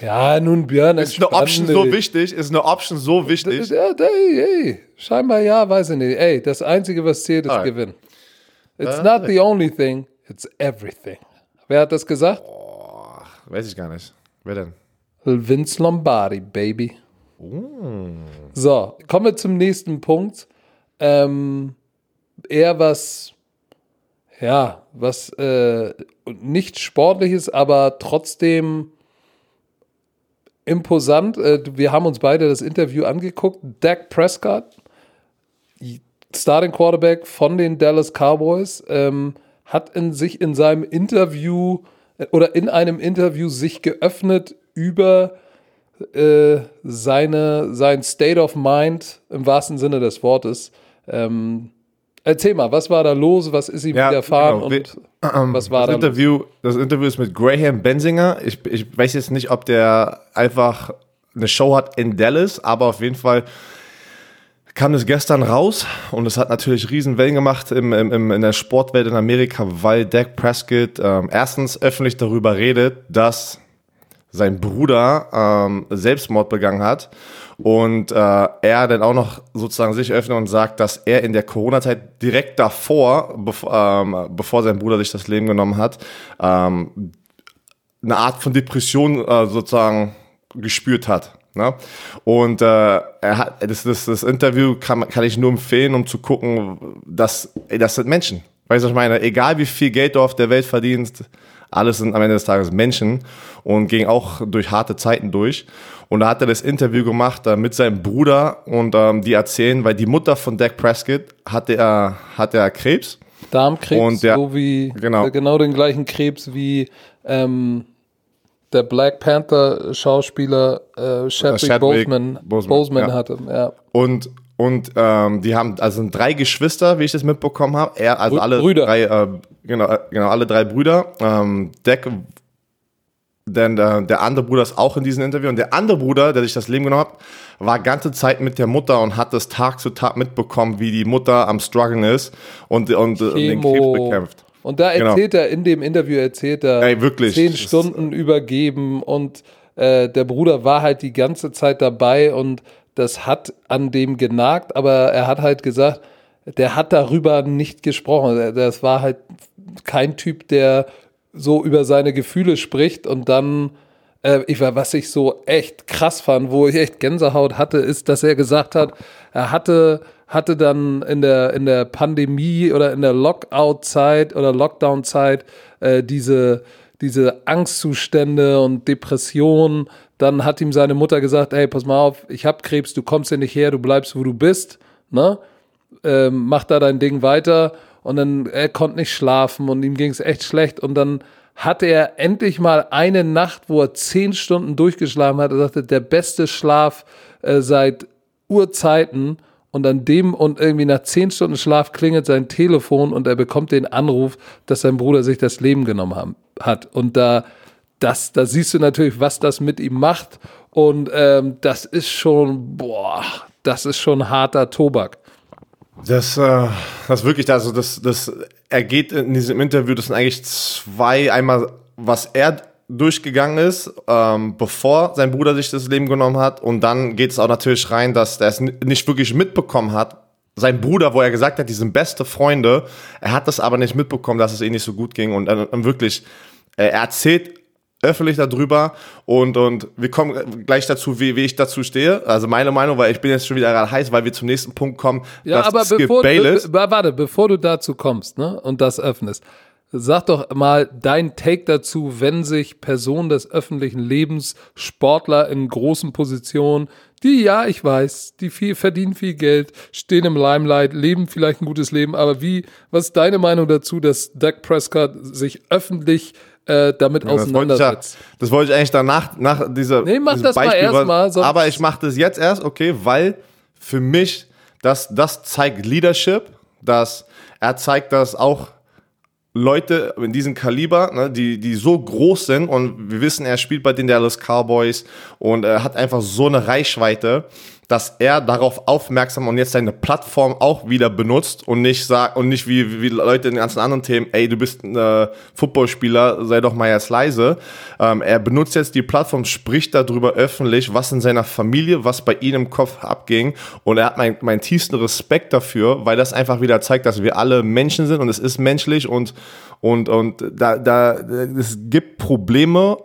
Ja, nun Björn, Ist eine Option so dich. wichtig? Ist eine Option so wichtig? Ja, ey, ey, scheinbar ja, weiß ich nicht. Ey, das Einzige, was zählt, ist Alright. Gewinn. It's not the only thing, it's everything. Wer hat das gesagt? Weiß ich gar nicht. Wer denn? Vince Lombardi, Baby. Oh. So, kommen wir zum nächsten Punkt. Ähm, eher was, ja, was äh, nicht sportliches, aber trotzdem imposant. Äh, wir haben uns beide das Interview angeguckt. Dak Prescott, Starting Quarterback von den Dallas Cowboys, ähm, hat in sich in seinem Interview äh, oder in einem Interview sich geöffnet über äh, seine, sein State of Mind im wahrsten Sinne des Wortes. Ähm, erzähl mal, was war da los? Was ist ihm Ja, widerfahren genau. und was war Das da los? Interview, das Interview ist mit Graham Benzinger. Ich, ich weiß jetzt nicht, ob der einfach eine Show hat in Dallas, aber auf jeden Fall kam das gestern raus und es hat natürlich riesen Wellen gemacht im, im, im, in der Sportwelt in Amerika, weil Dak Prescott ähm, erstens öffentlich darüber redet, dass sein Bruder ähm, Selbstmord begangen hat und äh, er dann auch noch sozusagen sich öffnet und sagt, dass er in der Corona-Zeit direkt davor, bev ähm, bevor sein Bruder sich das Leben genommen hat, ähm, eine Art von Depression äh, sozusagen gespürt hat. Ne? Und äh, er hat das, das, das Interview kann, kann ich nur empfehlen, um zu gucken, dass ey, das sind Menschen. Weißt du, was ich meine? Egal wie viel Geld du auf der Welt verdienst, alles sind am Ende des Tages Menschen und gehen auch durch harte Zeiten durch. Und da hat er das Interview gemacht äh, mit seinem Bruder und ähm, die erzählen, weil die Mutter von Dak Prescott hatte er, hatte er Krebs. Darmkrebs, Und der- so wie genau. äh, genau den gleichen Krebs wie ähm, der Black Panther Schauspieler äh, Chadwick, Chadwick Boseman, Boseman, Boseman ja. hatte. Ja. Und, und ähm, die haben, also sind drei Geschwister, wie ich das mitbekommen habe. Er, also alle Brüder. drei, äh, genau, äh, genau, alle drei Brüder. Ähm, Deck, denn äh, der andere Bruder ist auch in diesem Interview. Und der andere Bruder, der sich das Leben genommen hat, war ganze Zeit mit der Mutter und hat das Tag zu Tag mitbekommen, wie die Mutter am struggeln ist und, und, und den Krebs bekämpft. Und da Genau. erzählt er, in dem Interview erzählt er, Ey, wirklich. zehn Das- Stunden übergeben und äh, der Bruder war halt die ganze Zeit dabei und das hat an dem genagt, aber er hat halt gesagt, der hat darüber nicht gesprochen. Das war halt kein Typ, der so über seine Gefühle spricht und dann, äh, ich war, was ich so echt krass fand, wo ich echt Gänsehaut hatte, ist, dass er gesagt hat, er hatte, hatte dann in der, in der Pandemie oder in der Lockout-Zeit oder Lockdown-Zeit äh, diese, diese Angstzustände und Depressionen. Dann hat ihm seine Mutter gesagt, hey, pass mal auf, ich hab Krebs, du kommst hier nicht her, du bleibst, wo du bist, ne? Ähm, mach da dein Ding weiter und dann er konnte nicht schlafen und ihm ging es echt schlecht und dann hatte er endlich mal eine Nacht, wo er zehn Stunden durchgeschlafen hat. Er sagte, der beste Schlaf äh, seit Urzeiten. Und an dem und irgendwie nach zehn Stunden Schlaf klingelt sein Telefon und er bekommt den Anruf, dass sein Bruder sich das Leben genommen haben, hat. Und da, das, da siehst du natürlich, was das mit ihm macht. Und ähm, das ist schon, boah, das ist schon harter Tobak. Das, äh, das wirklich, also das, das, er geht in diesem Interview, das sind eigentlich zwei, einmal, was er durchgegangen ist, ähm, bevor sein Bruder sich das Leben genommen hat, und dann geht es auch natürlich rein, dass er es nicht wirklich mitbekommen hat. Sein Bruder, wo er gesagt hat, die sind beste Freunde, er hat das aber nicht mitbekommen, dass es ihm nicht so gut ging. Und, und wirklich, er erzählt öffentlich darüber und, und wir kommen gleich dazu, wie, wie ich dazu stehe. Also meine Meinung, weil ich bin jetzt schon wieder gerade heiß, weil wir zum nächsten Punkt kommen. Ja, aber bevor, be, warte, bevor du dazu kommst ne, und das öffnest, sag doch mal dein Take dazu, wenn sich Personen des öffentlichen Lebens, Sportler in großen Positionen, die, ja, ich weiß, die viel, verdienen viel Geld, stehen im Limelight, leben vielleicht ein gutes Leben, aber wie, was ist deine Meinung dazu, dass Doug Prescott sich öffentlich äh, damit ja, auseinandersetzt. Das wollte, ich, das wollte ich eigentlich danach, nach dieser. Nee, mach das Beispiel, mal erstmal. Aber ich mache das jetzt erst, okay, weil für mich das, das zeigt Leadership, dass er zeigt, dass auch Leute in diesem Kaliber, ne, die, die so groß sind und wir wissen, er spielt bei den Dallas Cowboys und er hat einfach so eine Reichweite, dass er darauf aufmerksam und jetzt seine Plattform auch wieder benutzt und nicht sagt und nicht wie, wie Leute in den ganzen anderen Themen, ey, du bist ein äh, Footballspieler, sei doch mal jetzt leise. Ähm, er benutzt jetzt die Plattform, spricht darüber öffentlich, was in seiner Familie, was bei ihm im Kopf abging und er hat meinen mein tiefsten Respekt dafür, weil das einfach wieder zeigt, dass wir alle Menschen sind und es ist menschlich und und und da da es gibt Probleme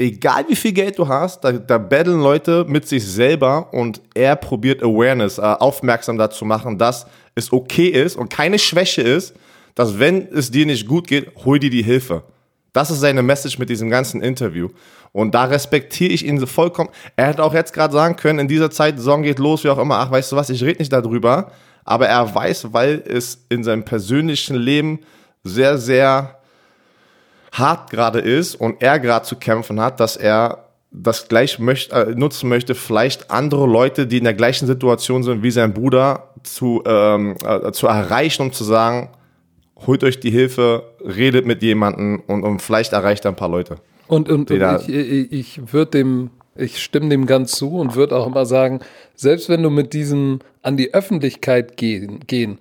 egal wie viel Geld du hast, da, da battlen Leute mit sich selber und er probiert Awareness, äh, aufmerksam dazu machen, dass es okay ist und keine Schwäche ist, dass wenn es dir nicht gut geht, hol dir die Hilfe. Das ist seine Message mit diesem ganzen Interview. Und da respektiere ich ihn vollkommen. Er hätte auch jetzt gerade sagen können, in dieser Zeit, Saison geht los, wie auch immer, ach, weißt du was, ich rede nicht darüber. Aber er weiß, weil es in seinem persönlichen Leben sehr, sehr hart gerade ist und er gerade zu kämpfen hat, dass er das gleich möcht, äh, nutzen möchte, vielleicht andere Leute, die in der gleichen Situation sind wie sein Bruder, zu, ähm, äh, zu erreichen, um zu sagen, holt euch die Hilfe, redet mit jemandem und, und vielleicht erreicht er ein paar Leute. Und, und, und ich, ich, ich würde dem, ich stimme dem ganz zu und würde auch immer sagen, selbst wenn du mit diesem an die Öffentlichkeit gehen, gehen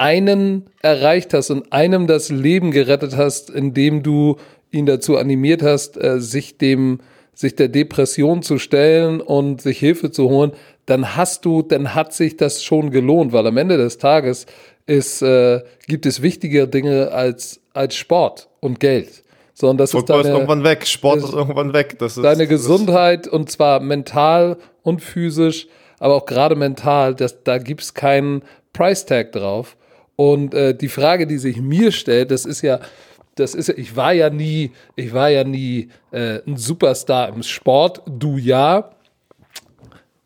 einen erreicht hast und einem das Leben gerettet hast, indem du ihn dazu animiert hast, äh, sich dem, sich der Depression zu stellen und sich Hilfe zu holen, dann hast du, dann hat sich das schon gelohnt, weil am Ende des Tages ist, äh, gibt es wichtigere Dinge als, als Sport und Geld. Sondern das Football ist, deine, ist irgendwann weg, Sport ist, ist irgendwann weg. Das ist, deine Gesundheit und zwar mental und physisch, aber auch gerade mental, das, da gibt's keinen Price Tag drauf. Und äh, die Frage, die sich mir stellt, das ist ja, das ist ja, ich war ja nie, ich war ja nie äh, ein Superstar im Sport, du ja.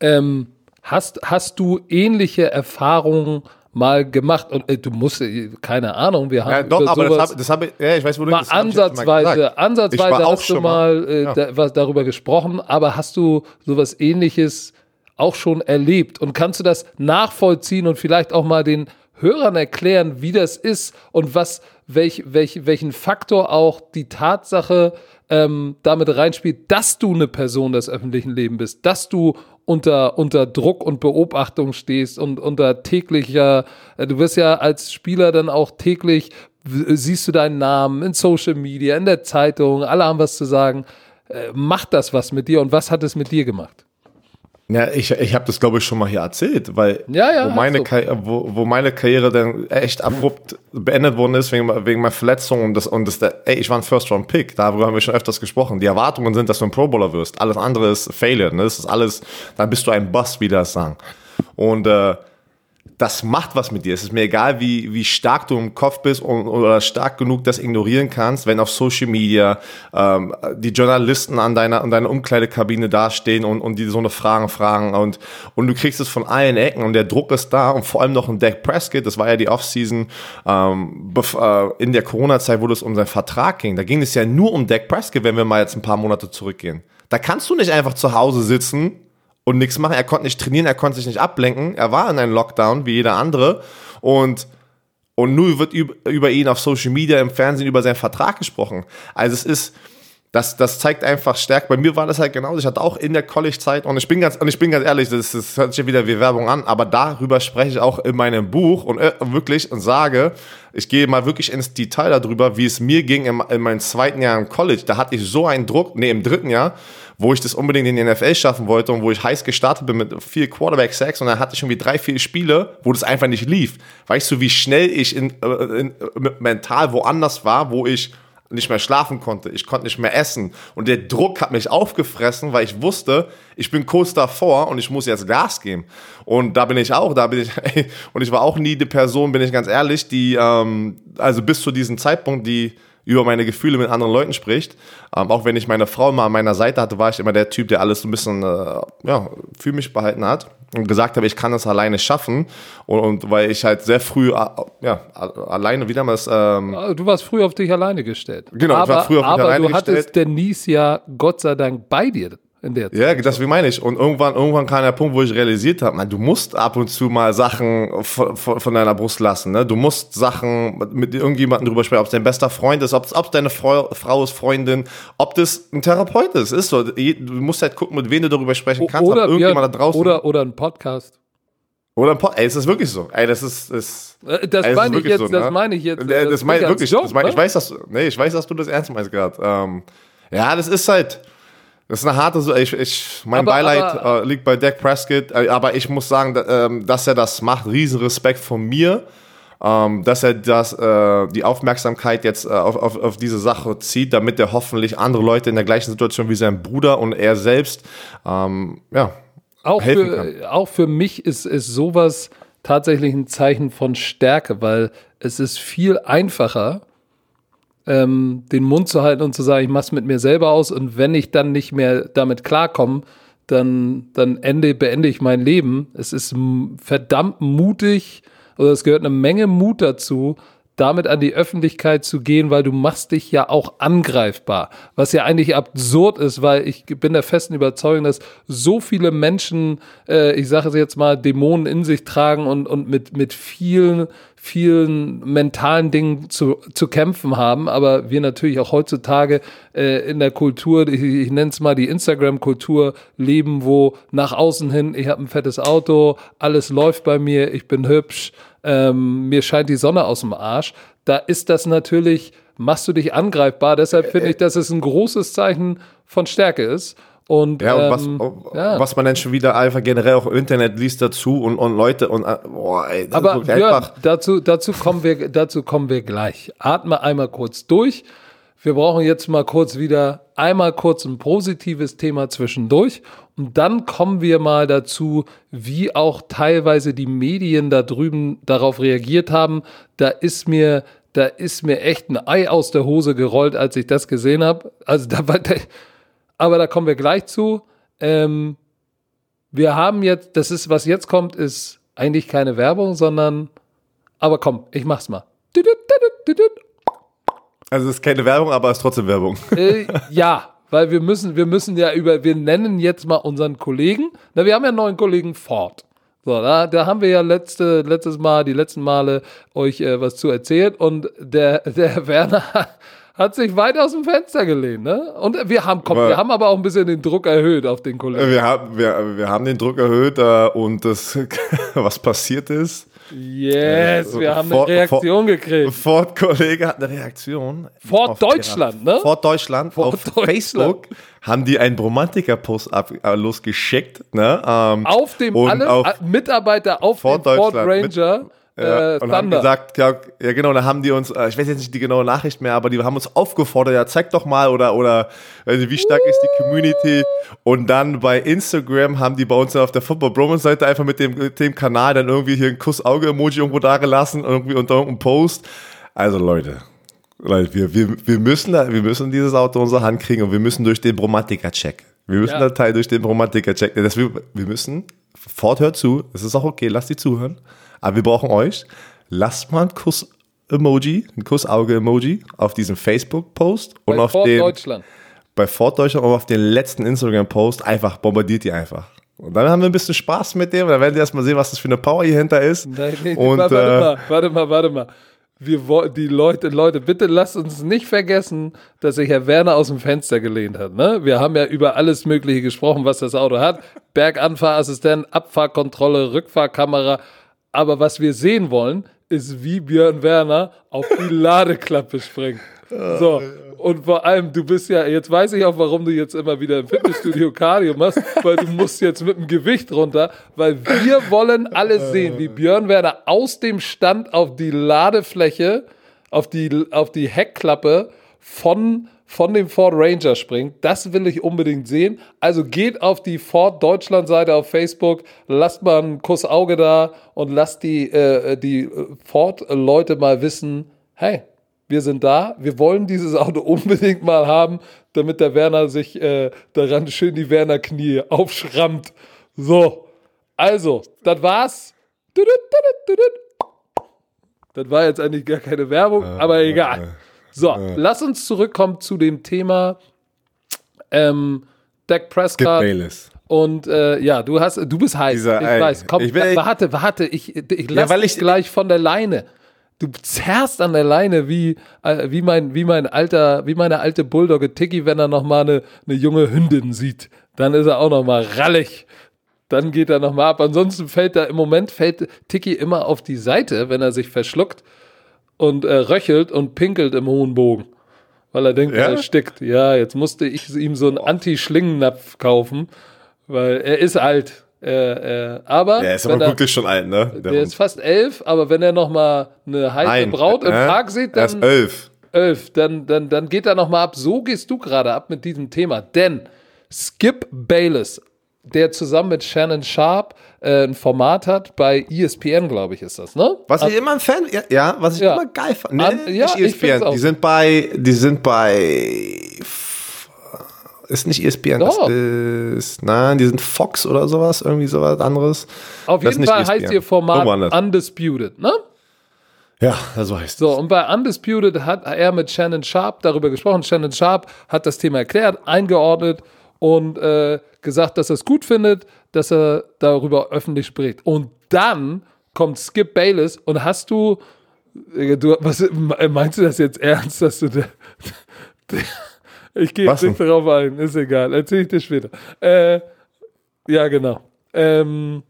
Ähm, hast, hast du ähnliche Erfahrungen mal gemacht und äh, du musst äh, keine Ahnung, wir haben ja, doch, aber das habe hab ich, ja, ich weiß, wo du mal das ansatzweise, ansatzweise hast du mal äh, ja. da, was darüber gesprochen, aber hast du sowas ähnliches auch schon erlebt und kannst du das nachvollziehen und vielleicht auch mal den Hörern erklären, wie das ist und was, welch, welch, welchen Faktor auch die Tatsache ähm, damit reinspielt, dass du eine Person des öffentlichen Lebens bist, dass du unter, unter Druck und Beobachtung stehst und unter täglicher, äh, du wirst ja als Spieler dann auch täglich, siehst du deinen Namen in Social Media, in der Zeitung, alle haben was zu sagen. Äh, macht das was mit dir und was hat es mit dir gemacht? Ja, ich, ich habe das, glaube ich, schon mal hier erzählt, weil Ja, ja, wo, meine hast Karri- wo, wo meine Karriere dann echt abrupt beendet worden ist wegen, wegen meiner Verletzung und das, und das, ey, ich war ein First-Round-Pick, darüber haben wir schon öfters gesprochen. Die Erwartungen sind, dass du ein Pro-Bowler wirst. Alles andere ist Failure, ne? Das ist alles, dann bist du ein Bust, wie das sagen. Und äh, das macht was mit dir. Es ist mir egal, wie, wie stark du im Kopf bist und, oder stark genug das ignorieren kannst, wenn auf Social Media ähm, die Journalisten an deiner, an deiner Umkleidekabine dastehen und, und die so eine Fragen fragen und, und du kriegst es von allen Ecken und der Druck ist da und vor allem noch ein Dak Prescott, das war ja die Offseason ähm, äh, in der Corona-Zeit, wo es um seinen Vertrag ging. Da ging es ja nur um Dak Prescott, wenn wir mal jetzt ein paar Monate zurückgehen. Da kannst du nicht einfach zu Hause sitzen und nichts machen. Er konnte nicht trainieren, er konnte sich nicht ablenken. Er war in einem Lockdown wie jeder andere und und nur wird über, ihn auf Social Media, im Fernsehen über seinen Vertrag gesprochen. Also es ist, das, das zeigt einfach stark. Bei mir war das halt genauso. Ich hatte auch in der College-Zeit und ich bin ganz, und ich bin ganz ehrlich, das, das hört sich ja wieder wie Werbung an, aber darüber spreche ich auch in meinem Buch und äh, wirklich und sage, ich gehe mal wirklich ins Detail darüber, wie es mir ging in, in meinem zweiten Jahr im College. Da hatte ich so einen Druck, nee, im dritten Jahr, wo ich das unbedingt in die NFL schaffen wollte und wo ich heiß gestartet bin mit vier Quarterback-Sacks und dann hatte ich irgendwie drei, vier Spiele, wo das einfach nicht lief. Weißt du, wie schnell ich in, äh, in, äh, mental woanders war, wo ich nicht mehr schlafen konnte, ich konnte nicht mehr essen. Und der Druck hat mich aufgefressen, weil ich wusste, ich bin kurz davor und ich muss jetzt Gas geben. Und da bin ich auch, da bin ich und ich war auch nie die Person, bin ich ganz ehrlich, die ähm, also bis zu diesem Zeitpunkt, die über meine Gefühle mit anderen Leuten spricht. Ähm, auch wenn ich meine Frau mal an meiner Seite hatte, war ich immer der Typ, der alles so ein bisschen äh, ja, für mich behalten hat und gesagt habe, ich kann es alleine schaffen. Und, und weil ich halt sehr früh äh, ja, alleine wieder mal das, ähm, Du warst früh auf dich alleine gestellt. Genau, ich aber, war früh auf mich aber alleine du hattest gestellt. Denise ja Gott sei Dank bei dir in der Zeit. Ja, das wie meine ich. Und irgendwann, irgendwann kam der Punkt, wo ich realisiert habe, man, du musst ab und zu mal Sachen von, von, deiner Brust lassen. Ne? Du musst Sachen mit irgendjemandem drüber sprechen, ob es dein bester Freund ist, ob es deine Frau, Frau ist, Freundin, ob das ein Therapeut ist. Ist so. Du musst halt gucken, mit wem du darüber sprechen kannst. Oder, irgendjemand ja, da draußen. oder, oder ein Podcast. oder ein Pod. Ey, es ist wirklich so. Ey, das ist. ist Äh, Das ey, es ist meine ich jetzt, so, das ne? meine ich jetzt. Äh, äh, Das, meine als wirklich. Joke, das mein, ich ne? weiß, dass, nee, ich weiß, dass du das ernst meinst gerade. Ähm, ja, das ist halt. Das ist eine harte, so ich, ich, mein Aber- Beileid aber- äh, liegt bei Dak Prescott, äh, aber ich muss sagen, da, ähm, dass er das macht, riesen Respekt von mir, ähm, dass er das, äh, die Aufmerksamkeit jetzt äh, auf, auf, auf diese Sache zieht, damit er hoffentlich andere Leute in der gleichen Situation wie sein Bruder und er selbst, ähm, ja, auch helfen für, auch für mich ist, ist sowas tatsächlich ein Zeichen von Stärke, weil es ist viel einfacher, ähm, den Mund zu halten und zu sagen, ich mach's mit mir selber aus und wenn ich dann nicht mehr damit klarkomme, dann, dann ende, beende ich mein Leben. Es ist verdammt mutig oder es gehört eine Menge Mut dazu, damit an die Öffentlichkeit zu gehen, weil du machst dich ja auch angreifbar. Was ja eigentlich absurd ist, weil ich bin der festen Überzeugung, dass so viele Menschen, äh, ich sage es jetzt mal, Dämonen in sich tragen und, und mit, mit vielen, vielen mentalen Dingen zu, zu kämpfen haben. Aber wir natürlich auch heutzutage äh, in der Kultur, ich, ich nenne es mal die Instagram-Kultur, leben, wo nach außen hin, ich habe ein fettes Auto, alles läuft bei mir, ich bin hübsch, ähm, mir scheint die Sonne aus dem Arsch, da ist das natürlich, machst du dich angreifbar. Deshalb finde ich, dass es ein großes Zeichen von Stärke ist. Und, Ja, und was, ähm, oh, ja. was man dann schon wieder einfach generell auch im Internet liest dazu und, und Leute und äh, boah, ey, das aber ist Björn, dazu, dazu, kommen wir, dazu kommen wir gleich. Atme einmal kurz durch. Wir brauchen jetzt mal kurz wieder einmal kurz ein positives Thema zwischendurch und dann kommen wir mal dazu, wie auch teilweise die Medien da drüben darauf reagiert haben. Da ist mir, da ist mir echt ein Ei aus der Hose gerollt, als ich das gesehen habe. Also da war, aber da kommen wir gleich zu. Ähm, wir haben jetzt, das ist, was jetzt kommt, ist eigentlich keine Werbung, sondern, aber komm, ich mach's mal. Also es ist keine Werbung, aber es ist trotzdem Werbung. Äh, ja, weil wir müssen, wir müssen ja über, wir nennen jetzt mal unseren Kollegen. Na, wir haben ja einen neuen Kollegen Ford. So, da, da haben wir ja letzte, letztes Mal, die letzten Male euch äh, was zu erzählt und der, der Werner hat sich weit aus dem Fenster gelehnt, ne? Und wir haben, komm, Aber- wir haben aber auch ein bisschen den Druck erhöht auf den Kollegen. Wir haben, wir, wir haben den Druck erhöht äh, und das, was passiert ist, Yes, wir haben eine Vor- Reaktion gekriegt. Ford Kollege hat eine Reaktion. Ford Deutschland, ihrer- ne? Ford Deutschland. Ford auf Deutschland. Facebook haben die einen Bromantiker-Post ab- äh, losgeschickt. Ne? Ähm, Auf dem alle auf- äh, Mitarbeiter auf Ford dem Ford Deutschland mit- Ranger ja, äh, und haben Thunder. gesagt, ja, ja genau, da haben die uns, äh, ich weiß jetzt nicht die genaue Nachricht mehr, aber die haben uns aufgefordert, ja zeig doch mal oder oder also wie stark ist die Community und dann bei Instagram haben die bei uns auf der Football Bromance Seite einfach mit dem, mit dem Kanal dann irgendwie hier ein Kuss-Auge-Emoji irgendwo da gelassen irgendwie unter irgendeinem Post. Also Leute, Leute, wir, wir, wir, müssen wir müssen dieses Auto in unsere Hand kriegen und wir müssen durch den Bromatica-Check. Wir müssen Ja. da Teil durch den Bromatica-Check. Wir, wir müssen, Ford hört zu, es ist auch okay, lasst die zuhören, aber wir brauchen euch. Lasst mal ein Kuss-Emoji, ein Kuss-Auge-Emoji auf diesem Facebook-Post und bei auf Ford den, Deutschland. bei Ford Deutschland und auf den letzten Instagram-Post einfach bombardiert die einfach. Und dann haben wir ein bisschen Spaß mit dem, dann werden die erstmal sehen, was das für eine Power hier hinter ist. Nein, nee, und, warte, äh, mal, warte mal, warte mal. Wir die Leute, Leute, bitte lasst uns nicht vergessen, dass sich Herr Werner aus dem Fenster gelehnt hat. Ne? Wir haben ja über alles Mögliche gesprochen, was das Auto hat. Berganfahrassistent, Abfahrkontrolle, Rückfahrkamera. Aber was wir sehen wollen, ist, wie Björn Werner auf die Ladeklappe springt. So. Und vor allem, du bist ja, jetzt weiß ich auch, warum du jetzt immer wieder im Fitnessstudio Cardio machst, weil du musst jetzt mit dem Gewicht runter, weil wir wollen alles sehen, wie Björn Werner aus dem Stand auf die Ladefläche, auf die, auf die Heckklappe von, von dem Ford Ranger springt. Das will ich unbedingt sehen. Also geht auf die Ford Deutschland Seite auf Facebook, lasst mal einen Kuss Auge da und lasst die, äh, die Ford-Leute mal wissen, hey, wir sind da, wir wollen dieses Auto unbedingt mal haben, damit der Werner sich äh, daran schön die Werner-Knie aufschrammt. So, also, das war's. Das war jetzt eigentlich gar keine Werbung, aber egal. So, lass uns zurückkommen zu dem Thema ähm, Dak Prescott. Und äh, ja, du hast, du bist heiß. Dieser, ich ey, weiß. Komm, ich will- warte, warte, ich, ich lass weil dich ich- gleich von der Leine. Du zerrst an der Leine wie, äh, wie, mein, wie mein alter, wie meine alte Bulldogge Tiki, wenn er noch mal eine, eine junge Hündin sieht. Dann ist er auch noch mal rallig. Dann geht er noch mal ab. Ansonsten fällt er, im Moment fällt Tiki immer auf die Seite, wenn er sich verschluckt und äh, röchelt und pinkelt im hohen Bogen. Weil er denkt, Ja? er erstickt. Ja, jetzt musste ich ihm so einen Anti-Schlingennapf kaufen, weil er ist alt. Äh, äh, aber Der ist aber er, wirklich schon alt, ne? der ist fast elf, aber wenn er noch mal eine heiße Nein, Braut im Park sieht, Er ist dann elf. elf, dann, dann, dann geht er noch mal ab. So gehst du gerade ab mit diesem Thema. Denn Skip Bayless, der zusammen mit Shannon Sharp ein Format hat bei ESPN, glaube ich, ist das, ne? Was ich immer ein Fan, ja, ja was ich Ja. immer geil fand. Nee, An- ja, nicht ESPN. Die sind bei, die sind bei, ist nicht ESPN, Doch. das ist, nein, die sind Fox oder sowas, irgendwie sowas anderes. Auf Das jeden Fall ESPN. heißt ihr Format. Undisputed, ne? Ja, so heißt So, und bei Undisputed hat er mit Shannon Sharp darüber gesprochen. Shannon Sharp hat das Thema erklärt, eingeordnet und äh, gesagt, dass er es gut findet, dass er darüber öffentlich spricht. Und dann kommt Skip Bayless und hast du, äh, du was, meinst du das jetzt ernst, dass du, der, der, ich gehe jetzt nicht darauf ein, ist egal, erzähl ich dir später. Äh, ja, genau. Ähm,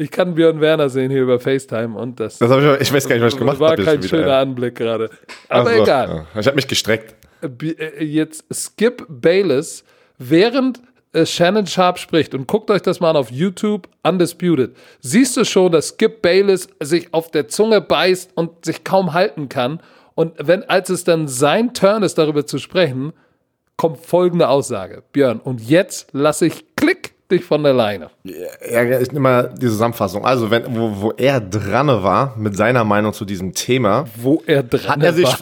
ich kann Björn Werner sehen hier über FaceTime und das, Das ich, ich weiß gar nicht, was ich gemacht war habe. kein schöner Anblick gerade. Aber Also, egal. Ja. Ich habe mich gestreckt. Äh, Jetzt Skip Bayless, während äh, Shannon Sharp spricht, und guckt euch das mal an auf YouTube, Undisputed, siehst du schon, dass Skip Bayless sich auf der Zunge beißt und sich kaum halten kann. Und wenn, als es dann sein Turn ist, darüber zu sprechen, kommt folgende Aussage. Björn, und jetzt lasse ich klick dich von der Leine. Ja, ich nehme mal die Zusammenfassung. Also, wenn, wo, wo er dran war mit seiner Meinung zu diesem Thema, Wo er dran hat er sich,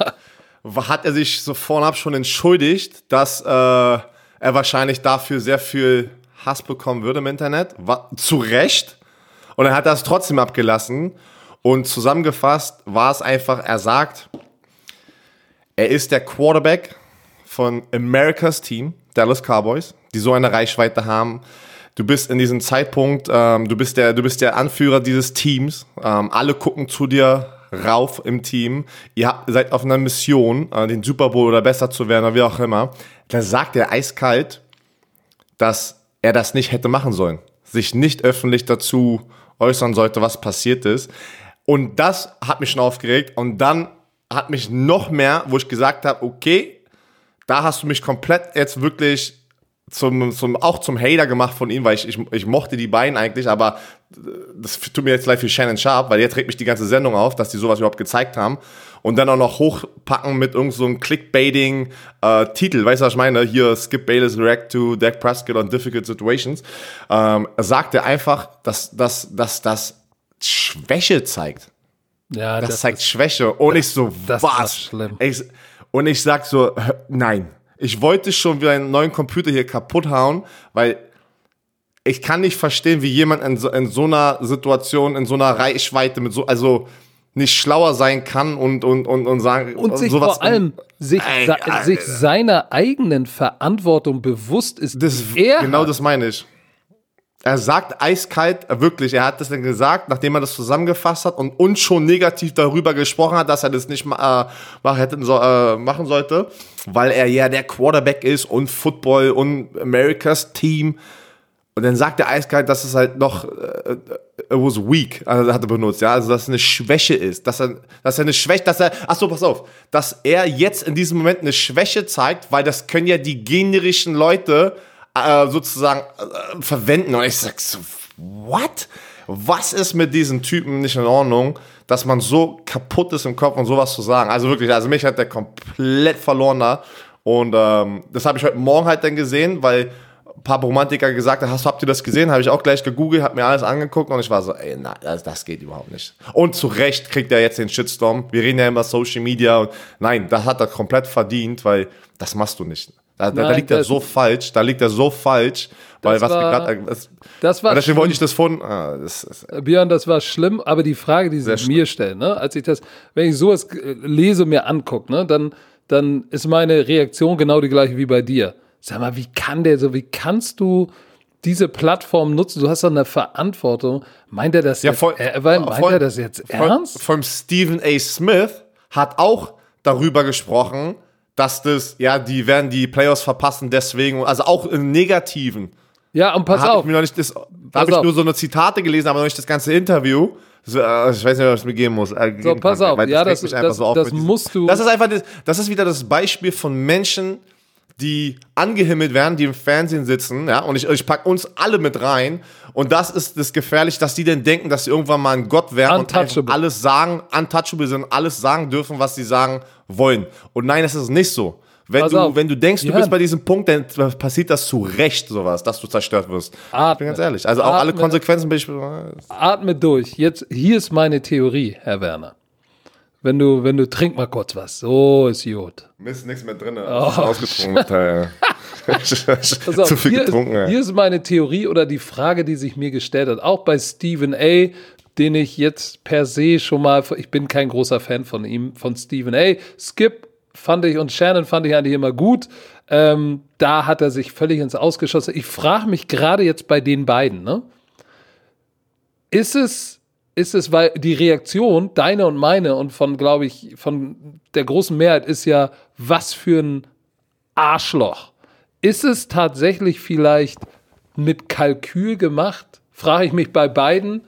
war. hat er sich so vorab schon entschuldigt, dass äh, er wahrscheinlich dafür sehr viel Hass bekommen würde im Internet. War, zu Recht. Und er hat das trotzdem abgelassen. Und zusammengefasst war es einfach, er sagt, er ist der Quarterback von Americas Team, Dallas Cowboys, die so eine Reichweite haben. Du bist in diesem Zeitpunkt, ähm, du bist der, du bist der Anführer dieses Teams. Ähm, alle gucken zu dir, rauf im Team, ihr seid auf einer Mission, äh, den Super Bowl oder besser zu werden oder wie auch immer, da sagt er eiskalt, dass er das nicht hätte machen sollen. Sich nicht öffentlich dazu äußern sollte, was passiert ist. Und das hat mich schon aufgeregt. Und dann hat mich noch mehr, wo ich gesagt habe, okay, da hast du mich komplett jetzt wirklich zum, zum, auch zum Hater gemacht von ihm, weil ich, ich, ich mochte die beiden eigentlich, aber das tut mir jetzt leid für Shannon Sharp, weil jetzt regt mich die ganze Sendung auf, dass die sowas überhaupt gezeigt haben. Und dann auch noch hochpacken mit irgendeinem so Clickbaiting-Titel. Äh, weißt du, was ich meine? Hier, Skip Bayless React to Dak Prescott on Difficult Situations. Ähm, sagt er einfach, dass das dass, dass Schwäche zeigt. Ja, das, das zeigt Schwäche. Und das, ich so, das was? Schlimm. Ich, und ich sag so, nein. Ich wollte schon wieder einen neuen Computer hier kaputt hauen, weil ich kann nicht verstehen, wie jemand in so, in so einer Situation, in so einer Reichweite mit so, also nicht schlauer sein kann und und und und sagen und sich sowas vor allem sich, ey, sich seiner eigenen Verantwortung bewusst ist. Das, genau hat. das meine ich. Er sagt eiskalt, wirklich, er hat das dann gesagt, nachdem er das zusammengefasst hat und uns schon negativ darüber gesprochen hat, dass er das nicht äh, machen, hätte, so, äh, machen sollte, weil er ja der Quarterback ist und Football und Americas Team. Und dann sagt er eiskalt, dass es halt noch, äh, it was weak, also hat er benutzt, ja, also dass es eine Schwäche ist, dass er, dass er eine Schwäche, dass er, ach so, pass auf, dass er jetzt in diesem Moment eine Schwäche zeigt, weil das können ja die generischen Leute äh, sozusagen äh, verwenden. Und ich sag so, what? Was ist mit diesen Typen nicht in Ordnung, dass man so kaputt ist im Kopf und sowas zu sagen? Also wirklich, also mich hat der komplett verloren da. Und ähm, das habe ich heute Morgen halt dann gesehen, weil paar Romantiker gesagt haben, hast, habt ihr das gesehen? Habe ich auch gleich gegoogelt, habe mir alles angeguckt und ich war so, ey, nein, das, das geht überhaupt nicht. Und zu Recht kriegt er jetzt den Shitstorm. Wir reden ja immer Social Media und nein, das hat er komplett verdient, weil das machst du nicht. Da, Nein, da liegt er so falsch, da liegt er so falsch, weil was war, gerade. Das, das war deswegen wollte ich das von. Ah, das, das, Björn, das war schlimm, aber die Frage, die sie mir stellen, ne, als ich das, wenn ich sowas lese, mir angucke, ne, dann, dann ist meine Reaktion genau die gleiche wie bei dir. Sag mal, wie kann der so, wie kannst du diese Plattform nutzen? Du hast doch eine Verantwortung. Meint er das ja, jetzt, voll, äh, meint voll, er das jetzt ernst? Vom Stephen A. Smith hat auch darüber gesprochen, dass das, ja, die werden die Playoffs verpassen, deswegen, also auch im Negativen. Ja, und pass auf. Ich das, da habe ich nur so eine Zitate gelesen, aber noch nicht das ganze Interview. So, äh, ich weiß nicht, was ich mir geben muss. Äh, so, pass kann, auf, ja, das, das, das, so das musst du. Das ist einfach, das, das ist wieder das Beispiel von Menschen, die angehimmelt werden, die im Fernsehen sitzen, ja, und ich, ich pack uns alle mit rein. Und das ist das gefährlich, dass die denn denken, dass sie irgendwann mal ein Gott werden und alles sagen, untouchable sind, alles sagen dürfen, was sie sagen wollen. Und nein, das ist nicht so. Wenn du, wenn du denkst, du ja. bist bei diesem Punkt, dann passiert das zu Recht sowas, dass du zerstört wirst. Atme. Ich bin ganz ehrlich. Also auch Atme. alle Konsequenzen bin ich. Atme durch. Jetzt, hier ist meine Theorie, Herr Werner wenn du, wenn du trink mal kurz was. So ist gut. Mist, nichts mehr drin. Oh. Ausgetrunken. Zu viel hier getrunken. Ist, hier ist meine Theorie oder die Frage, die sich mir gestellt hat. Auch bei Stephen A., den ich jetzt per se schon mal, ich bin kein großer Fan von ihm, von Stephen A. Skip fand ich und Shannon fand ich eigentlich immer gut. Ähm, da hat er sich völlig ins Ausgeschossen. Ich frage mich gerade jetzt bei den beiden, ne? Ist es ist es, weil die Reaktion, deine und meine und von, glaube ich, von der großen Mehrheit ist ja, was für ein Arschloch. Ist es tatsächlich vielleicht mit Kalkül gemacht? Frage ich mich bei beiden,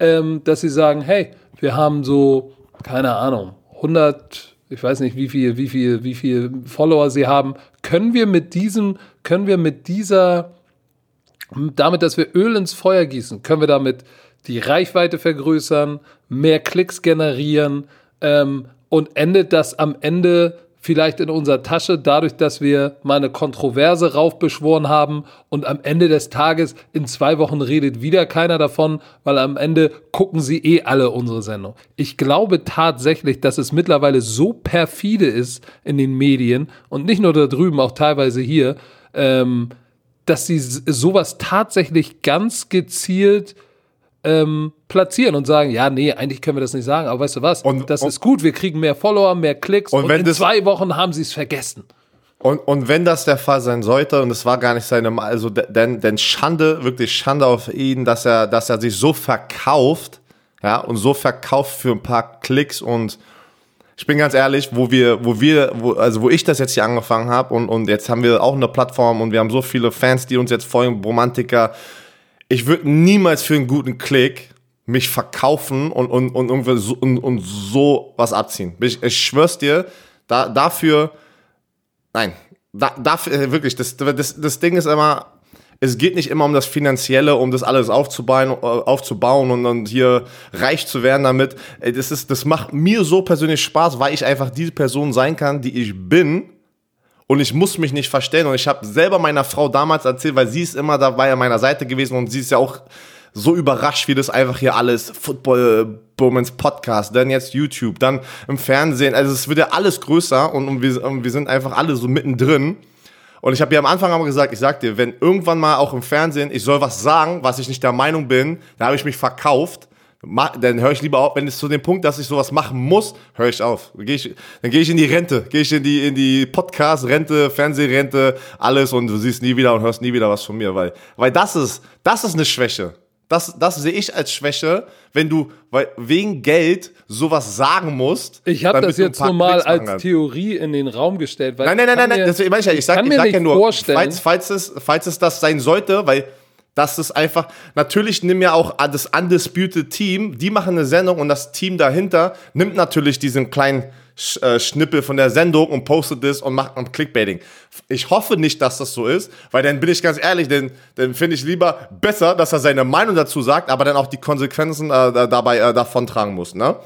ähm, dass sie sagen, hey, wir haben so, keine Ahnung, 100, ich weiß nicht, wie viel, wie viel, wie viel Follower sie haben. Können wir mit diesem, können wir mit dieser, damit, dass wir Öl ins Feuer gießen, können wir damit die Reichweite vergrößern, mehr Klicks generieren ähm, und endet das am Ende vielleicht in unserer Tasche, dadurch, dass wir mal eine Kontroverse raufbeschworen haben und am Ende des Tages in zwei Wochen redet wieder keiner davon, weil am Ende gucken sie eh alle unsere Sendung. Ich glaube tatsächlich, dass es mittlerweile so perfide ist in den Medien und nicht nur da drüben, auch teilweise hier, ähm, dass sie sowas tatsächlich ganz gezielt ähm, platzieren und sagen, ja, nee, eigentlich können wir das nicht sagen, aber weißt du was, und, das und, ist gut, wir kriegen mehr Follower, mehr Klicks und, und in zwei Wochen haben sie es vergessen. Und, und wenn das der Fall sein sollte, und es war gar nicht seine, also denn, denn Schande, wirklich Schande auf ihn, dass er, dass er sich so verkauft, ja, und so verkauft für ein paar Klicks und ich bin ganz ehrlich, wo wir, wo wir, wo, also wo ich das jetzt hier angefangen habe und, und jetzt haben wir auch eine Plattform und wir haben so viele Fans, die uns jetzt folgen, Romantiker. Ich würde niemals für einen guten Klick mich verkaufen und, und, und, irgendwie so, und, und so was abziehen. Ich, ich schwör's dir, da, dafür, nein, da, dafür, äh, wirklich, das, das, das Ding ist immer, es geht nicht immer um das Finanzielle, um das alles aufzubauen, äh, aufzubauen und, und hier reich zu werden damit. Das, ist, das macht mir so persönlich Spaß, weil ich einfach diese Person sein kann, die ich bin. Und ich muss mich nicht verstellen. Und ich habe selber meiner Frau damals erzählt, weil sie ist immer dabei an meiner Seite gewesen und sie ist ja auch so überrascht, wie das einfach hier alles Football Bromance Podcast, dann jetzt YouTube, dann im Fernsehen. Also es wird ja alles größer und, und, wir, und wir sind einfach alle so mittendrin. Und ich habe ja am Anfang aber gesagt, ich sag dir, wenn irgendwann mal auch im Fernsehen ich soll was sagen, was ich nicht der Meinung bin, da habe ich mich verkauft, dann höre ich lieber auf, wenn es zu dem Punkt, dass ich sowas machen muss, höre ich auf. Dann gehe ich, dann gehe ich in die Rente, gehe ich in die in die Podcast Rente, Fernsehrente, alles und du siehst nie wieder und hörst nie wieder was von mir, weil weil das ist das ist eine Schwäche. Das, das sehe ich als Schwäche, wenn du weil, wegen Geld sowas sagen musst. Ich habe das jetzt nur mal als. Theorie in den Raum gestellt. nein, nein, nein, nein, nein, das meine ich. Ich sage sag ja nur, falls, falls, es, falls es das sein sollte, weil das ist einfach, natürlich nimm ja auch das Undisputed Team, die machen eine Sendung und das Team dahinter nimmt natürlich diesen kleinen äh, Schnippel von der Sendung und postet das und macht ein Clickbaiting. Ich hoffe nicht, dass das so ist, weil dann bin ich ganz ehrlich, denn dann finde ich lieber besser, dass er seine Meinung dazu sagt, aber dann auch die Konsequenzen äh, dabei äh, davon tragen muss, ne?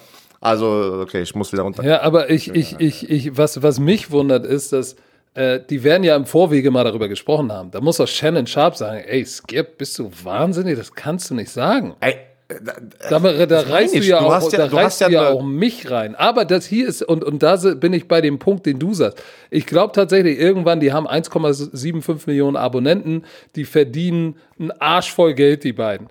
Also, okay, ich muss wieder runter. Ja, aber ich, ich, ich, ich, was, was mich wundert, ist, dass äh, die werden ja im Vorwege mal darüber gesprochen haben. Da muss doch Shannon Sharp sagen, ey, Skip, bist du wahnsinnig? Das kannst du nicht sagen. Ey, da, da reißt du ja, du auch, ja, da reißt ja, ja auch mich rein. Aber das hier ist, und, und da bin ich bei dem Punkt, den du sagst. Ich glaube tatsächlich, irgendwann, die haben 1,75 Millionen Abonnenten, die verdienen einen Arsch voll Geld, die beiden.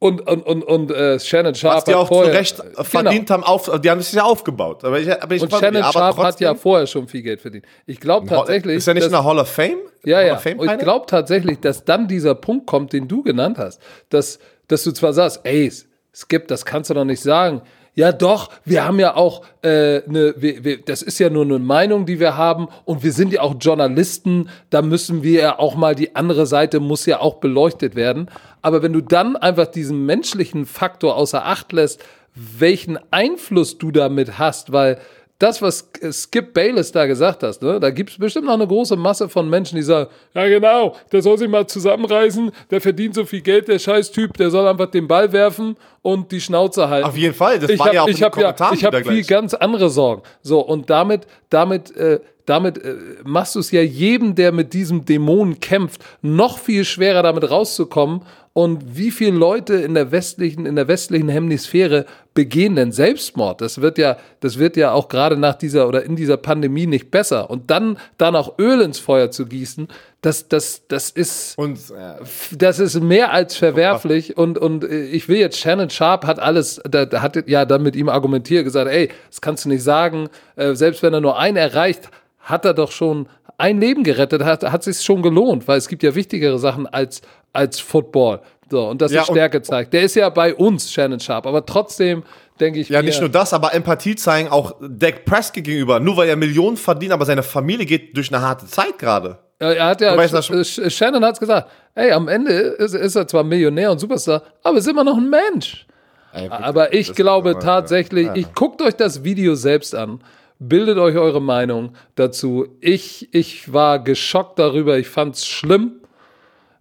Und, und, und, und äh, Shannon Sharp Was die auch vorher, zu Recht verdient genau. haben, auf, die haben sich ja aufgebaut. Aber ich, aber ich und Shannon Sharp hat ja vorher schon viel Geld verdient. Ich glaube tatsächlich. Ist er nicht in der Hall of Fame? Ja, ja. Und ich glaube tatsächlich, dass dann dieser Punkt kommt, den du genannt hast, dass dass du zwar sagst, ey, Skip, das kannst du doch nicht sagen. Ja, doch, wir haben ja auch äh, eine, wir, wir, das ist ja nur eine Meinung, die wir haben und wir sind ja auch Journalisten, da müssen wir ja auch mal, die andere Seite muss ja auch beleuchtet werden. Aber wenn du dann einfach diesen menschlichen Faktor außer Acht lässt, welchen Einfluss du damit hast, weil das, was Skip Bayless da gesagt hast, ne, da gibt es bestimmt noch eine große Masse von Menschen, die sagen, ja genau, der soll sich mal zusammenreißen, der verdient so viel Geld, der Scheißtyp, der soll einfach den Ball werfen und die Schnauze halten. Auf jeden Fall, das ich war hab, ja auch ich habe ja, ich habe viel ganz andere Sorgen. So und damit, damit, äh, damit äh, machst du es ja jedem, der mit diesem Dämonen kämpft, noch viel schwerer damit rauszukommen und wie viele Leute in der westlichen, in der westlichen Hemisphäre begehen denn Selbstmord? Das wird ja, das wird ja auch gerade nach dieser oder in dieser Pandemie nicht besser. Und dann, dann auch Öl ins Feuer zu gießen, das, das, das ist, und, äh, das ist mehr als verwerflich. Und, und äh, ich will jetzt, Shannon Sharp hat alles, da, da hat ja dann mit ihm argumentiert, gesagt, ey, das kannst du nicht sagen. Äh, selbst wenn er nur einen erreicht, hat er doch schon ein Leben gerettet, hat, hat sich schon gelohnt, weil es gibt ja wichtigere Sachen als, als Football. So, und das ja, ist Stärke zeigt. Der ist ja bei uns, Shannon Sharp, aber trotzdem denke ich Ja, mir, nicht nur das, aber Empathie zeigen auch Dak Prescott gegenüber. Nur weil er Millionen verdient, aber seine Familie geht durch eine harte Zeit gerade. Er hat ja, weißt, Shannon hat es gesagt, ey, am Ende ist, ist, er zwar Millionär und Superstar, aber ist immer noch ein Mensch. Ey, aber ich glaube tatsächlich, ja. ich guckt euch das Video selbst an bildet euch eure Meinung dazu. Ich, ich war geschockt darüber, ich fand es schlimm,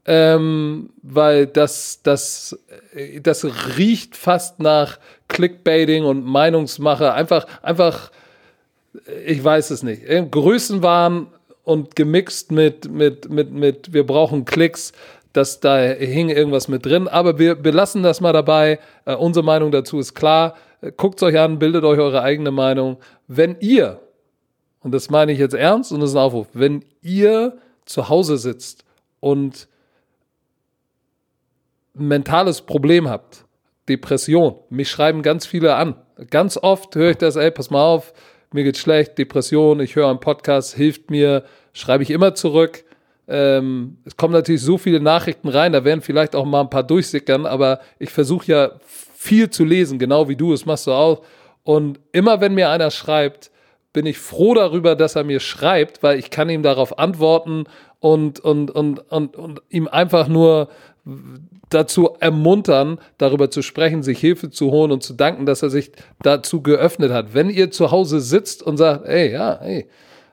ähm, weil das, das, das riecht fast nach Clickbaiting und Meinungsmache. Einfach, einfach, ich weiß es nicht. Größenwahn und gemixt mit, mit, mit, mit, wir brauchen Klicks. Das, da hing irgendwas mit drin, aber wir, wir lassen das mal dabei. Äh, unsere Meinung dazu ist klar. Äh, Guckt es euch an, bildet euch eure eigene Meinung. Wenn ihr, und das meine ich jetzt ernst und das ist ein Aufruf, wenn ihr zu Hause sitzt und ein mentales Problem habt, Depression, mich schreiben ganz viele an. Ganz oft höre ich das, ey, pass mal auf, mir geht's schlecht, Depression, ich höre einen Podcast, hilft mir, schreibe ich immer zurück. Ähm, es kommen natürlich so viele Nachrichten rein, da werden vielleicht auch mal ein paar durchsickern, aber ich versuche ja viel zu lesen, genau wie du, es machst du auch. Und immer wenn mir einer schreibt, bin ich froh darüber, dass er mir schreibt, weil ich kann ihm darauf antworten und, und, und, und, und ihm einfach nur dazu ermuntern, darüber zu sprechen, sich Hilfe zu holen und zu danken, dass er sich dazu geöffnet hat. Wenn ihr zu Hause sitzt und sagt, ey, ja, ey,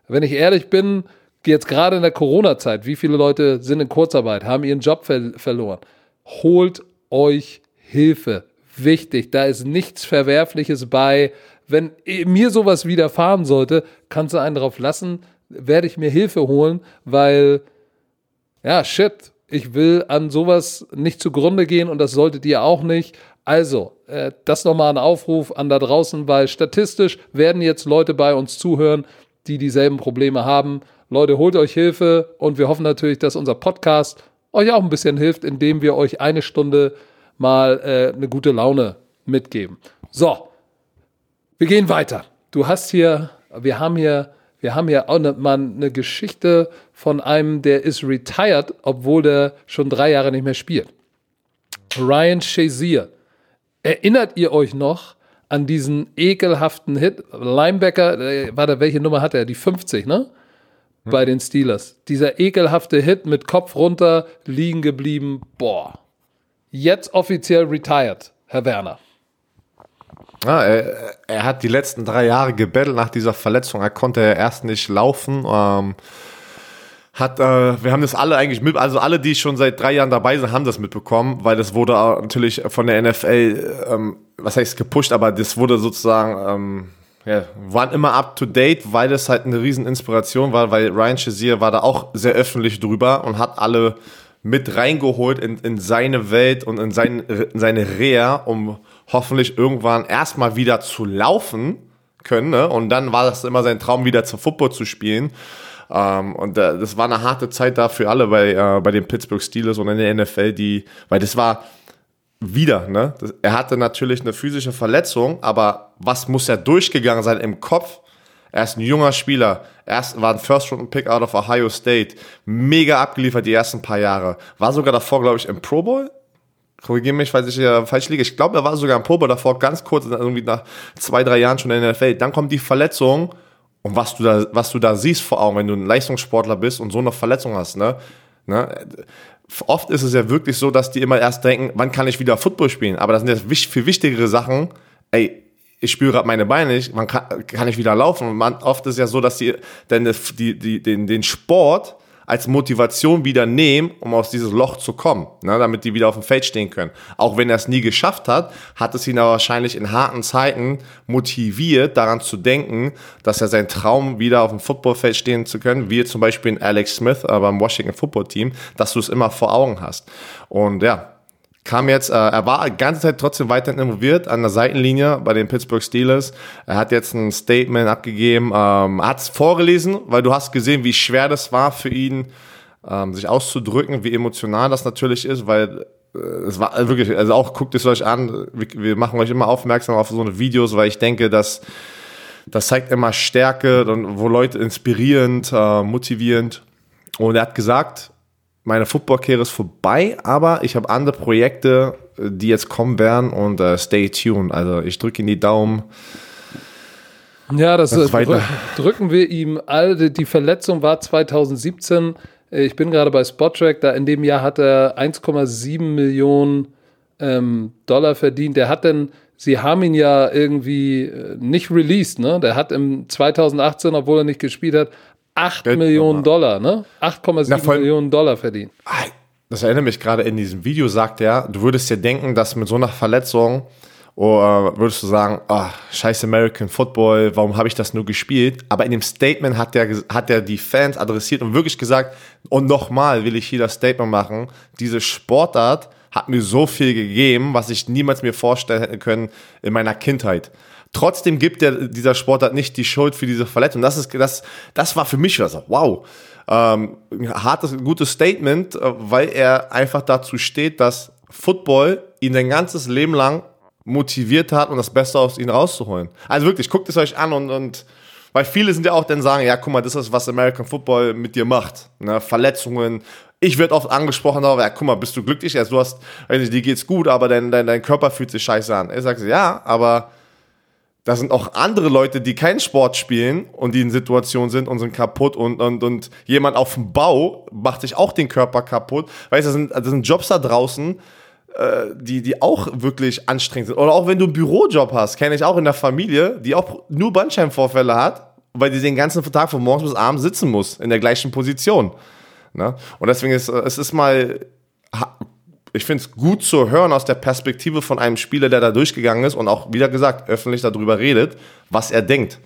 wenn ich ehrlich bin, jetzt gerade in der Corona-Zeit, wie viele Leute sind in Kurzarbeit, haben ihren Job ver verloren? Holt euch Hilfe. Wichtig, da ist nichts Verwerfliches bei. Wenn mir sowas widerfahren sollte, kannst du einen drauf lassen, werde ich mir Hilfe holen, weil, ja, shit, ich will an sowas nicht zugrunde gehen und das solltet ihr auch nicht. Also, äh, das nochmal ein Aufruf an da draußen, weil statistisch werden jetzt Leute bei uns zuhören, die dieselben Probleme haben. Leute, holt euch Hilfe und wir hoffen natürlich, dass unser Podcast euch auch ein bisschen hilft, indem wir euch eine Stunde mal äh, eine gute Laune mitgeben. So, wir gehen weiter. Du hast hier, wir haben hier, wir haben hier auch ne, mal eine Geschichte von einem, der ist retired, obwohl der schon drei Jahre nicht mehr spielt. Ryan Shazier. Erinnert ihr euch noch an diesen ekelhaften Hit? Linebacker, äh, warte, welche Nummer hat er? Die 50, ne? Bei den Steelers. Dieser ekelhafte Hit mit Kopf runter, liegen geblieben. Boah. Jetzt offiziell retired, Herr Werner. Ja, er, er, hat die letzten drei Jahre gebettelt nach dieser Verletzung. Er konnte erst nicht laufen. Ähm, hat, äh, wir haben das alle eigentlich mit, also alle, die schon seit drei Jahren dabei sind, haben das mitbekommen, weil das wurde natürlich von der NFL, ähm, was heißt gepusht, aber das wurde sozusagen, ähm, ja, waren immer up to date, weil das halt eine riesen Inspiration war, weil Ryan Shazier war da auch sehr öffentlich drüber und hat alle mit reingeholt in, in seine Welt und in, sein, in seine Reha, um hoffentlich irgendwann erstmal wieder zu laufen können. Ne? Und dann war das immer sein Traum, wieder zum Football zu spielen. Ähm, und äh, das war eine harte Zeit da für alle bei, äh, bei den Pittsburgh Steelers und in der NFL, die, weil das war wieder, ne? Das, er hatte natürlich eine physische Verletzung, aber was muss er durchgegangen sein im Kopf? Er ist ein junger Spieler. Er war ein First-Round-Pick out of Ohio State. Mega abgeliefert die ersten paar Jahre. War sogar davor, glaube ich, im Pro Bowl. Korrigiere mich, falls ich hier falsch liege. Ich glaube, er war sogar im Pro Bowl davor, ganz kurz, irgendwie nach zwei, drei Jahren schon in der NFL. Dann kommt die Verletzung und was du da, was du da siehst vor Augen, wenn du ein Leistungssportler bist und so eine Verletzung hast, ne? ne? Oft ist es ja wirklich so, dass die immer erst denken, wann kann ich wieder Football spielen? Aber das sind jetzt viel wichtigere Sachen. Ey, ich spüre gerade meine Beine nicht, wann kann, kann ich wieder laufen? Und man, oft ist ja so, dass die, denn die, die, den, den Sport als Motivation wieder nehmen, um aus dieses Loch zu kommen, ne, damit die wieder auf dem Feld stehen können. Auch wenn er es nie geschafft hat, hat es ihn aber wahrscheinlich in harten Zeiten motiviert, daran zu denken, dass er sein Traum wieder auf dem Footballfeld stehen zu können, wie zum Beispiel in Alex Smith äh, beim Washington Football Team, dass du es immer vor Augen hast. Und ja, kam jetzt, äh, er war die ganze Zeit trotzdem weiterhin involviert an der Seitenlinie bei den Pittsburgh Steelers. Er hat jetzt ein Statement abgegeben, ähm, hat es vorgelesen, weil du hast gesehen, wie schwer das war für ihn, ähm, sich auszudrücken, wie emotional das natürlich ist, weil äh, es war wirklich, also auch guckt es euch an, wir, wir machen euch immer aufmerksam auf so eine Videos, weil ich denke, dass das zeigt immer Stärke, wo Leute inspirierend, äh, motivierend. Und er hat gesagt, meine Football-Karriere ist vorbei, aber ich habe andere Projekte, die jetzt kommen werden und uh, stay tuned. Also ich drücke in die Daumen. Ja, das, das drück, drücken wir ihm alle. Die Verletzung war 2017. Ich bin gerade bei Spottrack. Da in dem Jahr hat er 1,7 Millionen ähm, Dollar verdient. Der hat denn, sie haben ihn ja irgendwie äh, nicht released, ne? Der hat im 2018, obwohl er nicht gespielt hat, 8 Geld Millionen Dollar, ne? 8,7 Millionen Dollar verdient. Das erinnert mich gerade in diesem Video, sagt er, du würdest dir denken, dass mit so einer Verletzung, oder würdest du sagen, oh, scheiß American Football, warum habe ich das nur gespielt? Aber in dem Statement hat er hat der die Fans adressiert und wirklich gesagt, und nochmal will ich hier das Statement machen, diese Sportart hat mir so viel gegeben, was ich niemals mir vorstellen hätte können in meiner Kindheit. Trotzdem gibt der, dieser Sportart nicht die Schuld für diese Verletzung. Das, ist, das, das war für mich so, wow. Ähm, hartes, gutes Statement, äh, weil er einfach dazu steht, dass Football ihn sein ganzes Leben lang motiviert hat, um das Beste aus ihm rauszuholen. Also wirklich, guckt es euch an und, und Weil viele sind ja auch dann sagen, ja, guck mal, das ist, was American Football mit dir macht. Ne? Verletzungen. Ich werde oft angesprochen, aber ja, guck mal, bist du glücklich? Also, du hast, nicht, dir geht's gut, aber dein, dein, dein Körper fühlt sich scheiße an. Ich sage, ja, aber da sind auch andere Leute, die keinen Sport spielen und die in Situationen sind und sind kaputt und, und, und jemand auf dem Bau macht sich auch den Körper kaputt. Weißt du, das sind Jobs da draußen, äh, die, die auch wirklich anstrengend sind. Oder auch wenn du einen Bürojob hast, kenne ich auch in der Familie, die auch nur Bandscheibenvorfälle hat, weil die den ganzen Tag von morgens bis abends sitzen muss, in der gleichen Position. Ne? Und deswegen ist es ist mal ich finde es gut zu hören aus der Perspektive von einem Spieler, der da durchgegangen ist und auch, wieder gesagt, öffentlich darüber redet, was er denkt.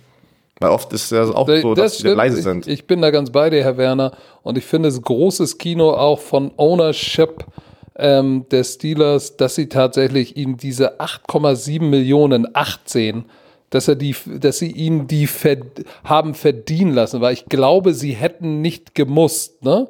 Weil oft ist es auch so, das dass sie leise sind. Ich, ich, bin da ganz bei dir, Herr Werner. Und ich finde es großes Kino auch von Ownership ähm, der Steelers, dass sie tatsächlich ihm diese 8,7 Millionen, 18, dass, er die, dass sie ihn die verd haben verdienen lassen. Weil ich glaube, sie hätten nicht gemusst, ne?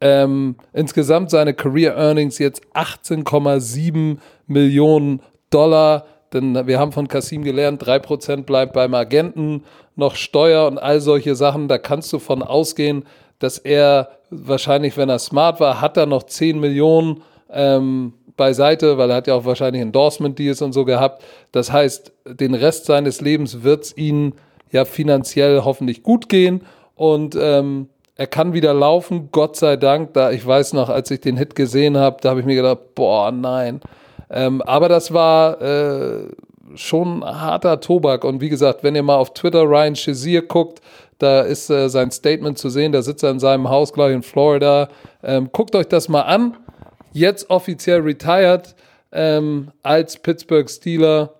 Ähm, insgesamt seine Career Earnings jetzt 18,7 Millionen Dollar. Denn wir haben von Kasim gelernt, 3% bleibt beim Agenten, noch Steuer und all solche Sachen. Da kannst du von ausgehen, dass er wahrscheinlich, wenn er smart war, hat er noch 10 Millionen ähm, beiseite, weil er hat ja auch wahrscheinlich Endorsement-Deals und so gehabt. Das heißt, den Rest seines Lebens wird es ihm ja finanziell hoffentlich gut gehen. Und ähm, er kann wieder laufen, Gott sei Dank. Da ich weiß noch, als ich den Hit gesehen habe, da habe ich mir gedacht, boah, nein. Ähm, aber das war äh, schon harter Tobak. Und wie gesagt, wenn ihr mal auf Twitter Ryan Shazier guckt, da ist äh, sein Statement zu sehen. Da sitzt er in seinem Haus gleich in Florida. Ähm, guckt euch das mal an. Jetzt offiziell retired ähm, als Pittsburgh Steeler.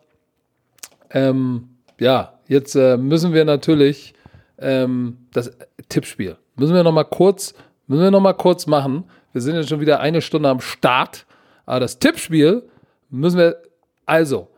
Ähm, ja, jetzt äh, müssen wir natürlich ähm, das Tippspiel Müssen wir noch mal kurz, müssen wir noch mal kurz machen. Wir sind jetzt schon wieder eine Stunde am Start. Aber das Tippspiel müssen wir, also,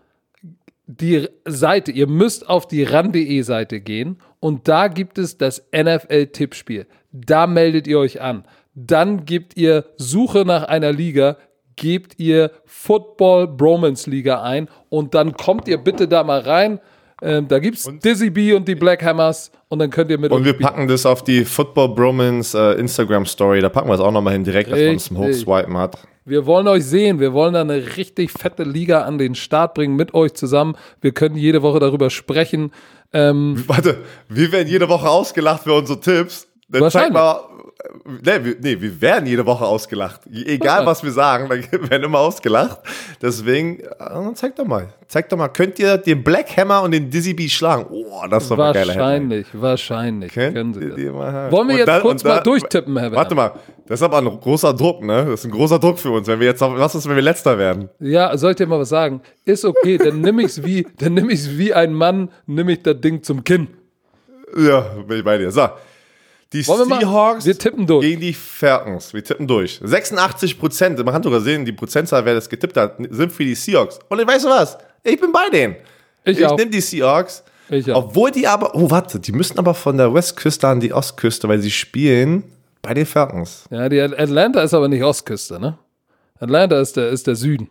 die Seite, ihr müsst auf die ran.de Seite gehen und da gibt es das NFL-Tippspiel. Da meldet ihr euch an. Dann gebt ihr Suche nach einer Liga, gebt ihr Football Bromance Liga ein und dann kommt ihr bitte da mal rein. Ähm, da gibt es Dizzy B und die Black Hammers und dann könnt ihr mit Und wir spielen. packen das auf die Football Bromance äh, Instagram Story. Da packen wir es auch nochmal hin, direkt, dass man es zum Hochswipen hat. Wir wollen euch sehen. Wir wollen da eine richtig fette Liga an den Start bringen mit euch zusammen. Wir können jede Woche darüber sprechen. Ähm, Warte, wir werden jede Woche ausgelacht für unsere Tipps. Dann zeig mal, Nee wir, nee, wir werden jede Woche ausgelacht. Egal, was wir sagen, wir werden immer ausgelacht. Deswegen, äh, zeig doch mal. Zeig doch mal, könnt ihr den Black Hammer und den Dizzy Bee schlagen? Oh, das ist doch ein geiler Wahrscheinlich, wahrscheinlich. Können Sie das. Wollen wir jetzt dann, kurz mal durchtippen, Herr Warte mal, das ist aber ein großer Druck, ne? Das ist ein großer Druck für uns, wenn wir jetzt, was ist, wenn wir Letzter werden? Ja, soll ich dir mal was sagen? Ist okay, dann nimm ich's wie, dann nimm ich's wie ein Mann, nimm ich das Ding zum Kinn. Ja, bin ich bei dir. So, die Wollen Seahawks wir, wir tippen durch. gegen die Falcons. Wir tippen durch. 86 Prozent, man kann sogar sehen, die Prozentzahl, wer das getippt hat, sind für die Seahawks. Und ich weiß was, ich bin bei denen. Ich, ich nehme die Seahawks. Ich auch. Obwohl die aber, oh warte, die müssen aber von der Westküste an die Ostküste, weil sie spielen bei den Falcons. Ja, die Atlanta ist aber nicht Ostküste, ne? Atlanta ist der, ist der Süden.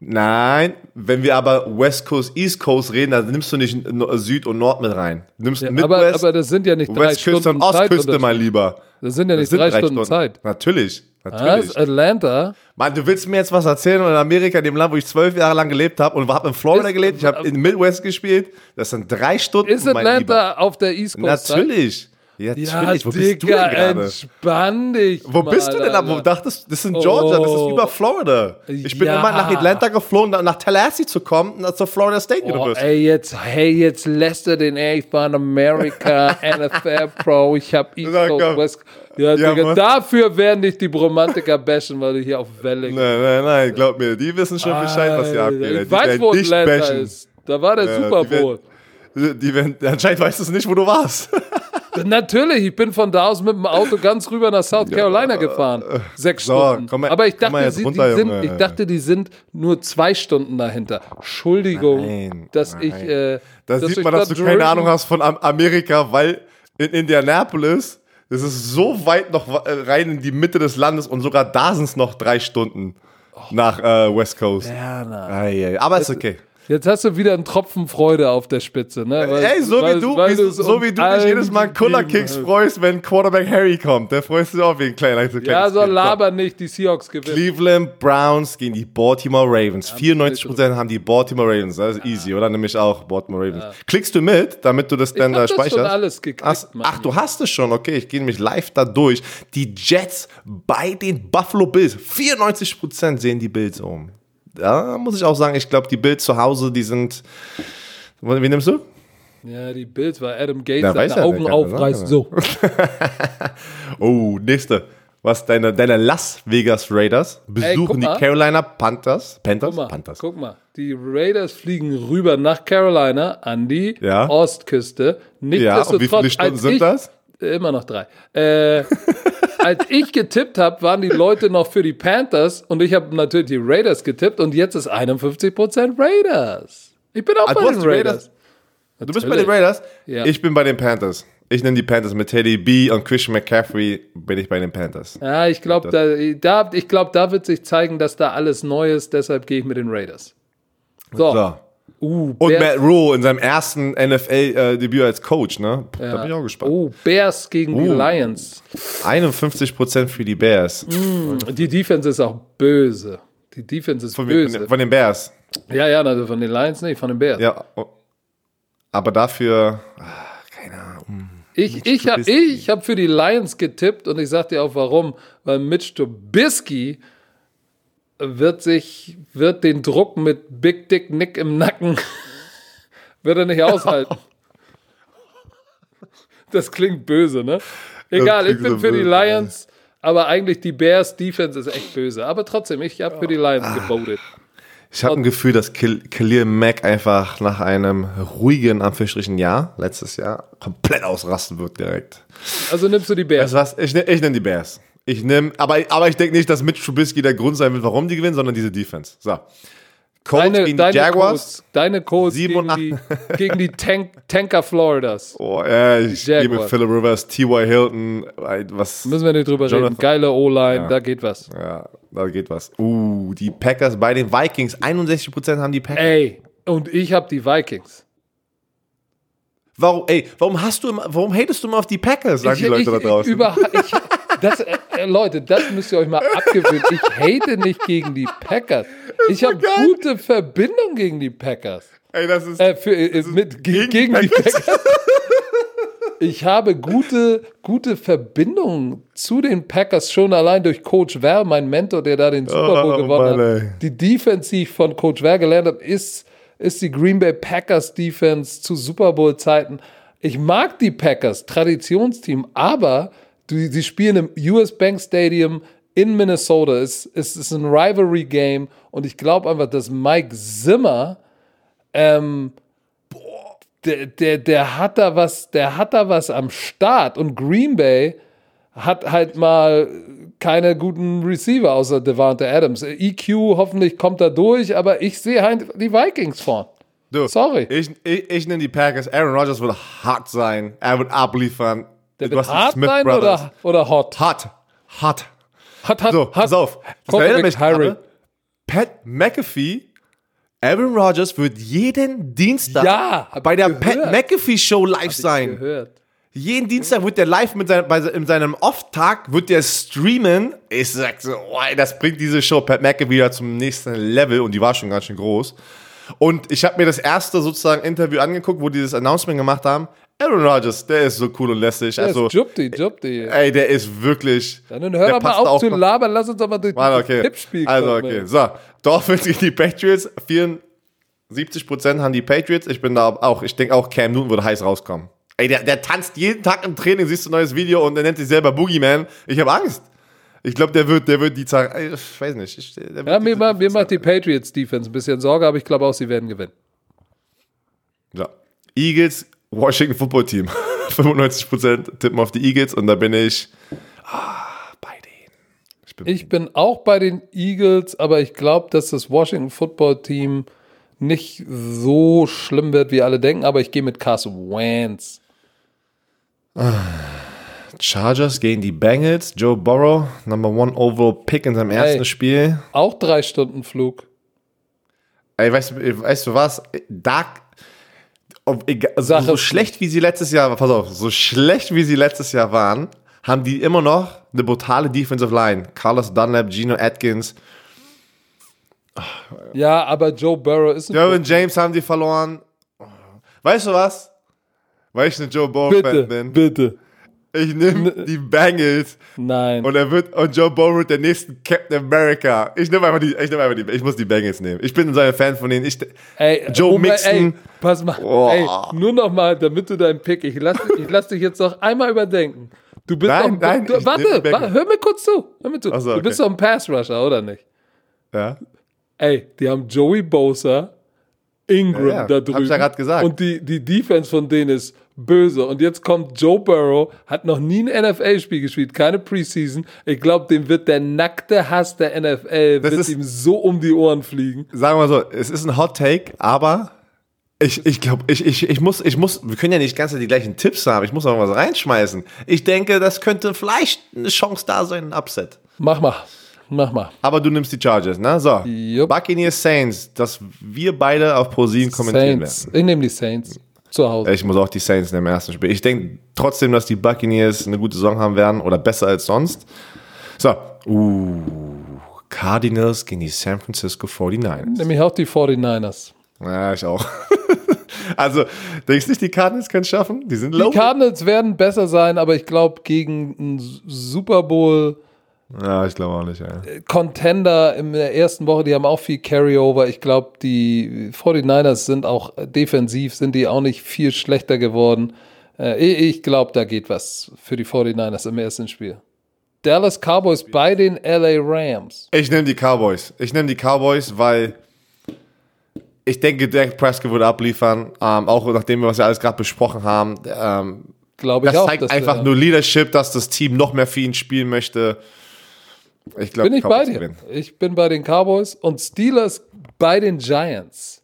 Nein, wenn wir aber West Coast, East Coast reden, dann nimmst du nicht Süd und Nord mit rein. Nimmst ja, Midwest, aber, aber das sind ja nicht drei Westküste Stunden und Ostküste, Zeit, mein Lieber. Das sind ja nicht drei, drei, Stunden, Stunden Zeit. Natürlich. Natürlich. Ah, Atlanta. Mann, du willst mir jetzt was erzählen in Amerika, dem Land, wo ich zwölf Jahre lang gelebt habe und habe in Florida ist, gelebt, ich habe in Midwest gespielt. Das sind drei Stunden. Ist Atlanta auf der East Coast? Natürlich. Zeit? Ja, natürlich. Wo bist Digga, du denn entspann dich. Wo mal, bist du denn? Wo dachtest das ist in Georgia, oh. das ist oh. über Florida. Ich bin ja. immer nach Atlanta geflohen, nach Tallahassee zu kommen, zur Florida State oh, University. Ey, jetzt, hey, jetzt lässt er den, ey, ich war in America, NFL Pro, ich hab East Coast, West ja, ja Digga, dafür werden dich die Bromantiker bashen, weil du hier auf Welle Nein, nein, nein, glaub mir, die wissen schon Bescheid, was hier abgeht. Ich die weiß, wo Atlanta ist. Da war der ja, Super Bowl. Die werden, anscheinend weißt du nicht, wo du warst. Natürlich, ich bin von da aus mit dem Auto ganz rüber nach South Carolina gefahren. Sechs so, Stunden. Mal, Aber ich dachte, sie, runter, sind, ich dachte, die sind nur zwei Stunden dahinter. Entschuldigung, nein, dass nein. ich. Äh, da sieht man, dass du keine Ahnung hast von Amerika, weil in Indianapolis, das ist so weit noch äh, rein in die Mitte des Landes und sogar da sind es noch drei Stunden nach äh, West Coast. Werner. Ah, yeah. Aber ist okay. Jetzt hast du wieder einen Tropfen Freude auf der Spitze, ne? Weil, Ey, so weil, wie du, weil wie, so wie du dich jedes Mal Cooler gegeben Kicks hast. freust, wenn Quarterback Harry kommt. Da freust du auch wie ein kleiner, so Ja, so laber nicht, die Seahawks gewinnen. Cleveland Browns gegen die Baltimore Ravens. 94% haben die Baltimore Ravens. Das ist easy, oder? Nämlich auch Baltimore Ravens. Klickst du mit, damit du das dann da das schon speicherst? alles geklickt, ach, ach, du hast es schon. Okay, ich gehe nämlich live da durch. Die Jets bei den Buffalo Bills. 94% sehen die Bills um. Da muss ich auch sagen, ich glaube, die Bills zu Hause, die sind. Wie nimmst du? Ja, die Bills, weil Adam Gates weiß seine Augen kann aufreißt. So. Oh, nächste. Was deine, deine Las Vegas Raiders besuchen guck die. Carolina Panthers. Panthers? Guck mal, Panthers. guck mal, die Raiders fliegen rüber nach Carolina an die Ja. Ostküste. Ja, und wie viele Stunden sind ich, das? Immer noch drei. Äh, als ich getippt habe, waren die Leute noch für die Panthers und ich habe natürlich die Raiders getippt und jetzt ist 51% Raiders. Ich bin auch Ah, bei den Raiders? Raiders. Du bist bei den Raiders? Ja. Ich bin bei den Panthers. Ich nenne die Panthers mit Teddy B und Christian McCaffrey bin ich bei den Panthers. Ja, ich glaube, da, da, ich glaub, da wird sich zeigen, dass da alles neu ist, deshalb gehe ich mit den Raiders. So. So. Uh, Und Bears- Matt Rule in seinem ersten NFL-Debüt als Coach, ne? Puh, Da bin ich auch gespannt. Oh, Bears gegen die Uh. Lions. 51% für die Bears. Die Defense ist auch böse. Die Defense ist Von, böse. von, von den Bears. ja, ja, also von den Lions nicht, von den Bears. Ja. oh. Aber dafür, ah, keine Ahnung. ich ich habe ich hab für die Lions getippt und ich sag dir auch warum. Weil Mitch Trubisky wird sich, wird den Druck mit Big Dick Nick im Nacken, wird er nicht aushalten. Das klingt böse, ne? Egal, ich bin so für die Lions, aber eigentlich die Bears Defense ist echt böse. Aber trotzdem, ich habe für die Lions Ah. gebotet. Ich habe ein Gefühl, dass Khalil Mack einfach nach einem ruhigen, Anführungsstrichen Jahr, letztes Jahr, komplett ausrasten wird direkt. Also nimmst du die Bears. Weißt du was? Ich, ich nenne die Bears. Ich nehm, aber, aber ich denke nicht, dass Mitch Trubisky der Grund sein wird, warum die gewinnen, sondern diese Defense. So. Colts Deine, gegen die deine Jaguars. Codes, deine Sieben gegen die, gegen die Tank, Tanker Floridas. Oh, ja, ich gehe mit Jaguars. Phillip Rivers, T.Y. Hilton, was. Müssen wir nicht drüber reden. Jonathan- Geile O-Line, da geht was. Ja, da geht was. Uh, die Packers bei den Vikings. 61% haben die Packers. Ey, und ich habe die Vikings. Warum, ey, warum hast du immer, warum hatest du immer auf die Packers, sagen die Leute da draußen? Über, ich, das, äh, Leute, das müsst ihr euch mal abgewöhnen. Ich hate nicht gegen die Packers. Ich habe gute Verbindung gegen die Packers. ey, das ist. Äh, für, äh, mit, ge gegen gegen, die die Packers. Ich habe gute, gute Verbindungen zu den Packers schon allein durch Coach Ver, mein Mentor, der da den Super Bowl Oh, gewonnen Mann, ey. hat. Die Defense, die ich von Coach Ver gelernt habe, ist, ist die Green Bay Packers Defense zu Super Bowl Zeiten. Ich mag die Packers, Traditionsteam, aber die, sie spielen im US Bank Stadium in Minnesota. Es, es ist ein Rivalry Game und ich glaube einfach, dass Mike Zimmer ähm, der, der, der hat da was, der hat da was am Start und Green Bay hat halt mal keine guten Receiver außer Devante Adams. EQ hoffentlich kommt da durch, aber ich sehe halt die Vikings vorn. Du, Sorry. Ich, ich, ich nenne die Packers. Aaron Rodgers wird hart sein. Er wird abliefern. Der wird hart sein Brothers. oder, oder hot? Hart. Hart. Hot, hot, So, hot. pass auf. Das erinnert mich gerade. Pat McAfee, Aaron Rodgers wird jeden Dienstag Ja, bei ich der gehört. Pat McAfee Show live sein. Gehört. Jeden Dienstag wird der live mit seinem, bei, in seinem Off-Tag wird der streamen. Ich sag so, oh, das bringt diese Show Pat McAfee wieder zum nächsten Level und die war schon ganz schön groß. Und ich habe mir das erste sozusagen Interview angeguckt, wo die das Announcement gemacht haben. Aaron Rodgers, der ist so cool und lässig. Der Also, ist Jupti, Jupti. ey, der ist wirklich. Dann hör doch mal auf zu labern, lass uns doch mal durch das okay. Tippspiel Also, kommen, okay. ey. So, Dolphins gegen die Patriots. 74% haben die Patriots. Ich bin da auch, ich denke auch, Cam Newton würde heiß rauskommen. Ey, der, der tanzt jeden Tag im Training, siehst du ein neues Video und der nennt sich selber Boogeyman. Ich habe Angst. Ich glaube, der wird, der wird die Zahl, ich weiß nicht. Ich, Ja, mir, ma- mir macht die Patriots Defense ein bisschen Sorge, aber ich glaube auch, sie werden gewinnen. So. Eagles, Washington Football Team. 95% tippen auf die Eagles und da bin ich ah, bei denen. Ich bin Ich bin auch bei den Eagles, aber ich glaube, dass das Washington Football Team nicht so schlimm wird, wie alle denken, aber ich gehe mit Carson Wentz. Chargers gegen die Bengals. Joe Burrow, Number One Overall Pick in seinem ersten Ey. Spiel. Auch drei Stunden Flug. Ey, weißt, du- weißt du was? Da, ob, egal, also Sache- so schlecht wie sie letztes Jahr, pass auf, so schlecht wie sie letztes Jahr waren, haben die immer noch eine brutale Defensive Line. Carlos Dunlap, Gino Atkins, Ja, aber Joe Burrow ist ein Derwin James haben die verloren. Weißt du was? Weil ich ein Joe Burrow Bitte, Fan bin. bitte. Ich nehme die Bengals Nein. und er wird und Joe Burrow der nächste Captain America. Ich nehme einfach die, ich nehme einfach die, ich muss die Bengals nehmen. Ich bin so ein Fan von denen. Ich, Ey, Joe Oma, Mixon. Ey, pass mal. Oh. Ey, nur noch mal, damit du deinen Pick. Ich lass, ich lass dich jetzt noch einmal überdenken. Du bist Nein, doch, nein, du, warte, warte, hör mir kurz zu. Hör mir zu. So, Du bist doch ein Pass Rusher, oder nicht? ja. Ey, die haben Joey Bosa, Ingram Ja, ja, da hab ich drüben. ja grad gesagt. Und die, die Defense von denen ist böse. Und jetzt kommt Joe Burrow, hat noch nie ein NFL-Spiel gespielt, keine Preseason. Ich glaube, dem wird der nackte Hass der NFL Das wird ist- ihm so um die Ohren fliegen. Sagen wir mal so, es ist ein Hot Take, aber ich, ich glaube, ich, ich, ich muss, ich muss, wir können ja nicht ganz die gleichen Tipps haben. Ich muss noch was reinschmeißen. Ich denke, das könnte vielleicht eine Chance da sein, ein Upset. Mach mal. Mach mal. Aber du nimmst die Chargers, ne? So. Jupp. Buccaneers Saints, dass wir beide auf ProSieben kommentieren werden. Ich nehme die Saints. Zu Hause. Ich muss auch die Saints nehmen im ersten Spiel. Ich denke trotzdem, dass die Buccaneers eine gute Saison haben werden oder besser als sonst. So. Uh, Cardinals gegen die San Francisco 49ers. Nämlich auch die 49ers. Ja, ich auch. also, denkst du nicht, die Cardinals können es schaffen? Die sind Die low. Cardinals werden besser sein, aber ich glaube, gegen einen Super Bowl Ja, ich glaube auch nicht, ja. Contender in der ersten Woche, die haben auch viel Carryover. Ich glaube, die 49ers sind auch äh, defensiv, sind die auch nicht viel schlechter geworden. Äh, Ich glaube, da geht was für die 49ers im ersten Spiel. Dallas Cowboys bei den LA Rams. Ich nehme die Cowboys. Ich nehme die Cowboys, weil ich denke, Dak Prescott wird abliefern. Ähm, auch nachdem wir was wir alles gerade besprochen haben. Ähm, Glaube ich das auch. zeigt dass einfach nur Leadership, dass das Team noch mehr für ihn spielen möchte. Ich glaube, Bin ich bei dir. Ich bin bei den Cowboys und Steelers bei den Giants.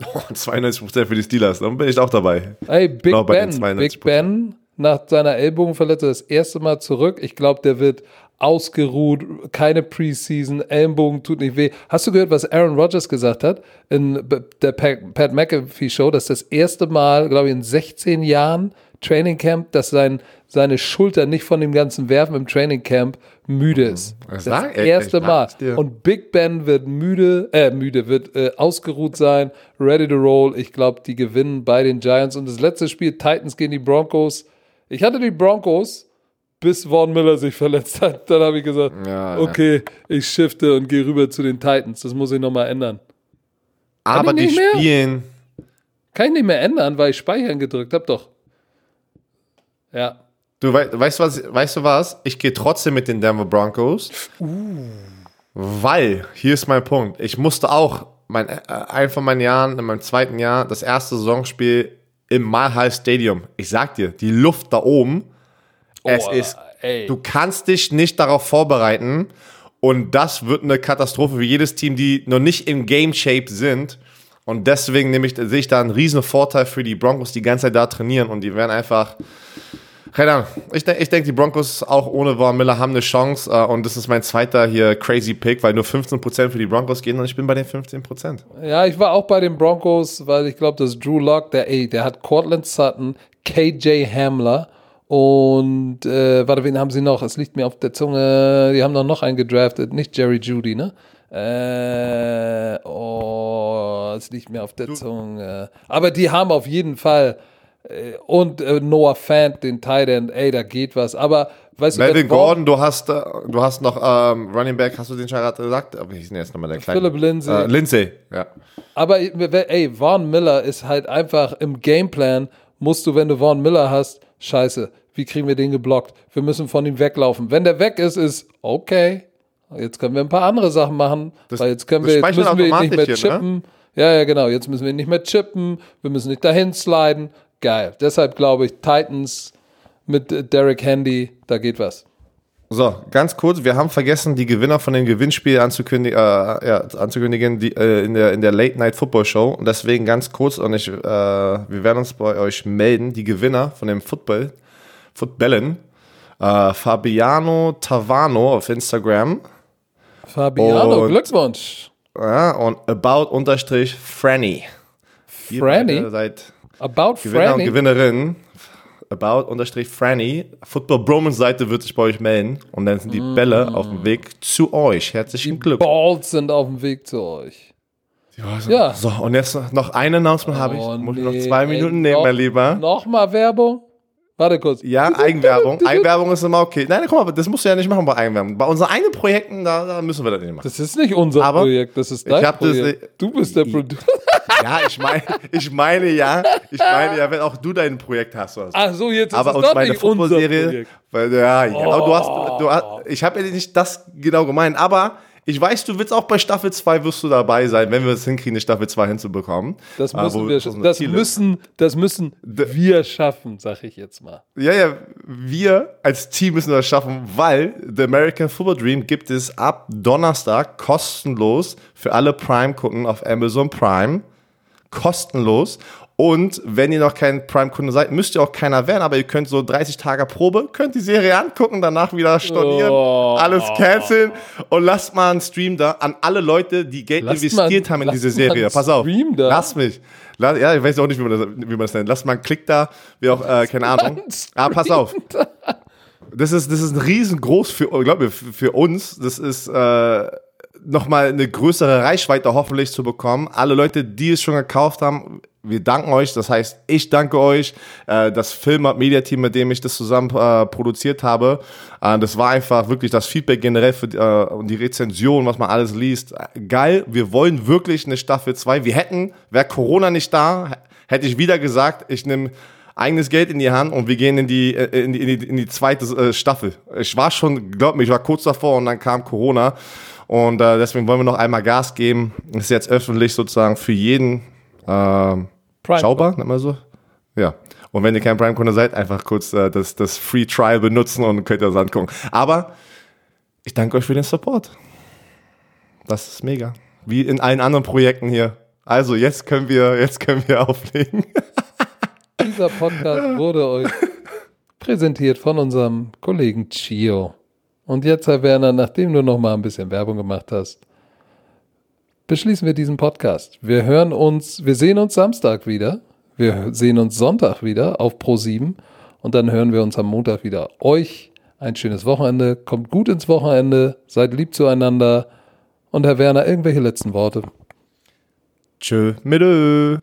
92% für die Steelers. Dann bin ich auch dabei. Ey, Big Genau, Ben, 92%. Big Ben nach seiner Ellbogenverletzung das erste Mal zurück. Ich glaube, der wird ausgeruht, keine Preseason, Ellenbogen tut nicht weh. Hast du gehört, was Aaron Rodgers gesagt hat in der Pat Pat McAfee Show, dass das erste Mal, glaube ich, in 16 Jahren Training Camp, dass sein, seine Schulter nicht von dem ganzen Werfen im Training Camp müde ist. Das, sag- ey, erste Mal. Und Big Ben wird müde, äh, müde, wird äh, ausgeruht sein, ready to roll. Ich glaube, die gewinnen bei den Giants. Und das letzte Spiel, Titans gegen die Broncos. Ich hatte die Broncos, bis Vaughn Miller sich verletzt hat. Dann habe ich gesagt, Ja, ja. okay, ich shifte und gehe rüber zu den Titans. Das muss ich nochmal ändern. Aber die nicht mehr? spielen. Kann ich nicht mehr ändern, weil ich Speichern gedrückt habe. Doch. Ja. Du wei weißt, was, weißt du was? Ich gehe trotzdem mit den Denver Broncos. Weil, hier ist mein Punkt. Ich musste auch mein, äh, ein von meinen Jahren, in meinem zweiten Jahr, das erste Saisonspiel im Mile High Stadium. Ich sag dir, die Luft da oben, es Oh, ist, ey. du kannst dich nicht darauf vorbereiten. Und das wird eine Katastrophe für jedes Team, die noch nicht im Game Shape sind. Und deswegen nehme ich, sehe ich da einen riesen Vorteil für die Broncos, die ganze Zeit da trainieren und die werden einfach, keine Ahnung. Ich, ich denke, die Broncos auch ohne Von Miller haben eine Chance. äh, Und das ist mein zweiter hier crazy Pick, weil nur 15% für die Broncos gehen und ich bin bei den 15%. Ja, ich war auch bei den Broncos, weil ich glaube, dass Drew Lock, der, ey, der hat Cortland Sutton, KJ Hamler und, äh, warte, wen haben sie noch? Es liegt mir auf der Zunge. Die haben doch noch einen gedraftet, nicht Jerry Judy, ne? Äh, oh, es liegt mir auf der Zunge. Aber die haben auf jeden Fall und äh, Noah Fant, den Tight End, ey, da geht was. Aber, weißt du, Melvin Vaughn- Gordon, du hast, äh, du hast noch ähm, Running Back, hast du den schon gerade gesagt? Aber ich denn jetzt nochmal der kleine. Philip Lindsay. Äh, Lindsay, ja. Aber ey, Vaughn Miller ist halt einfach im Gameplan, musst du, wenn du Vaughn Miller hast, scheiße, wie kriegen wir den geblockt? Wir müssen von ihm weglaufen. Wenn der weg ist, ist okay. Jetzt können wir ein paar andere Sachen machen, Das- weil jetzt können wir, jetzt müssen wir ihn nicht mehr ne? chippen. Ja, ja, genau. Jetzt müssen wir ihn nicht mehr chippen. Wir müssen nicht dahin sliden. Geil. Deshalb glaube ich, Titans mit Derek Handy, da geht was. So, ganz kurz, wir haben vergessen, die Gewinner von dem Gewinnspiel anzukündigen, äh, ja, anzukündigen die, äh, in, der, in der Late Night Football Show. Und deswegen ganz kurz, und ich, äh, wir werden uns bei euch melden, die Gewinner von dem Football, Footballen, äh, Fabiano Tavano auf Instagram Fabiano, Und- Glückwunsch. Ja, und about unterstrich Franny. Ihr Seid About Gewinner und Franny. Gewinnerin. About unterstrich Franny. Football Bromance Seite wird sich bei euch melden. Und dann sind die Bälle auf dem Weg zu euch. Herzlichen Glückwunsch. Balls sind auf dem Weg zu euch. Ja. So, und jetzt noch ein Announcement habe ich. Oh, Muss ich nee, noch zwei Minuten nehmen, noch- mein Lieber. Nochmal Werbung? Warte kurz. Ja, Eigenwerbung. Eigenwerbung ist immer okay. Nein, guck mal, das musst du ja nicht machen bei Eigenwerbung. Bei unseren eigenen Projekten, da, da müssen wir das nicht machen. Das ist nicht unser Aber Projekt, das ist dein hab das- Projekt. du bist der Producer. Ja, ich meine, ich meine ja, ich meine ja, wenn auch du dein Projekt hast. Oder so. Ach so, jetzt ist aber es uns doch meine nicht Football-Serie, weil ja, ja aber du hast, du hast, ich habe ja nicht das genau gemeint, aber ich weiß, du willst auch bei Staffel 2 wirst du dabei sein, wenn wir es hinkriegen, eine Staffel 2 hinzubekommen. Das Ah, müssen wir, unsere das müssen, das müssen wir schaffen, sag ich jetzt mal. Ja, ja, wir als Team müssen das schaffen, weil The American Football Dream gibt es ab Donnerstag kostenlos für alle Prime-Kunden auf Amazon Prime. Kostenlos. Und wenn ihr noch kein Prime-Kunde seid, müsst ihr auch keiner werden, aber ihr könnt so 30 Tage Probe, könnt die Serie angucken, danach wieder stornieren, Oh. alles canceln und lasst mal einen Stream da an alle Leute, die Geld Lasst investiert mal- haben in lasst diese Serie. Pass auf. Stream da. Lass mich. Lass, ja, ich weiß auch nicht, wie man das, wie man das nennt. Lasst mal einen Klick da, wie auch, äh, keine Ahnung. Ah, pass auf. Das ist, das ist riesengroß für, glaub mir, für, für uns. Das ist äh, nochmal eine größere Reichweite hoffentlich zu bekommen. Alle Leute, die es schon gekauft haben, wir danken euch. Das heißt, ich danke euch. Äh, das Film und Media-Team, mit dem ich das zusammen äh, produziert habe, äh, das war einfach wirklich das Feedback generell für und die Rezension, was man alles liest. Geil. Wir wollen wirklich eine Staffel 2. Wir hätten, wäre Corona nicht da, hätte ich wieder gesagt, ich nehme eigenes Geld in die Hand und wir gehen in die, äh, in die, in die, in die zweite äh, Staffel. Ich war schon, glaub mir, ich war kurz davor und dann kam Corona. Und äh, deswegen wollen wir noch einmal Gas geben. Ist jetzt öffentlich sozusagen für jeden Prime. schaubar, nennt man so. Ja. Und wenn ihr kein Prime-Kunde seid, einfach kurz äh, das, das Free Trial benutzen und könnt ihr das angucken. Aber ich danke euch für den Support. Das ist mega. Wie in allen anderen Projekten hier. Also jetzt können wir, jetzt können wir auflegen. Dieser Podcast wurde euch präsentiert von unserem Kollegen Chio. Und jetzt, Herr Werner, nachdem du noch mal ein bisschen Werbung gemacht hast, beschließen wir diesen Podcast. Wir hören uns, wir sehen uns Samstag wieder. Wir sehen uns Sonntag wieder auf Pro7 und dann hören wir uns am Montag wieder. Euch ein schönes Wochenende, kommt gut ins Wochenende, seid lieb zueinander und Herr Werner, irgendwelche letzten Worte. Tschö, mit.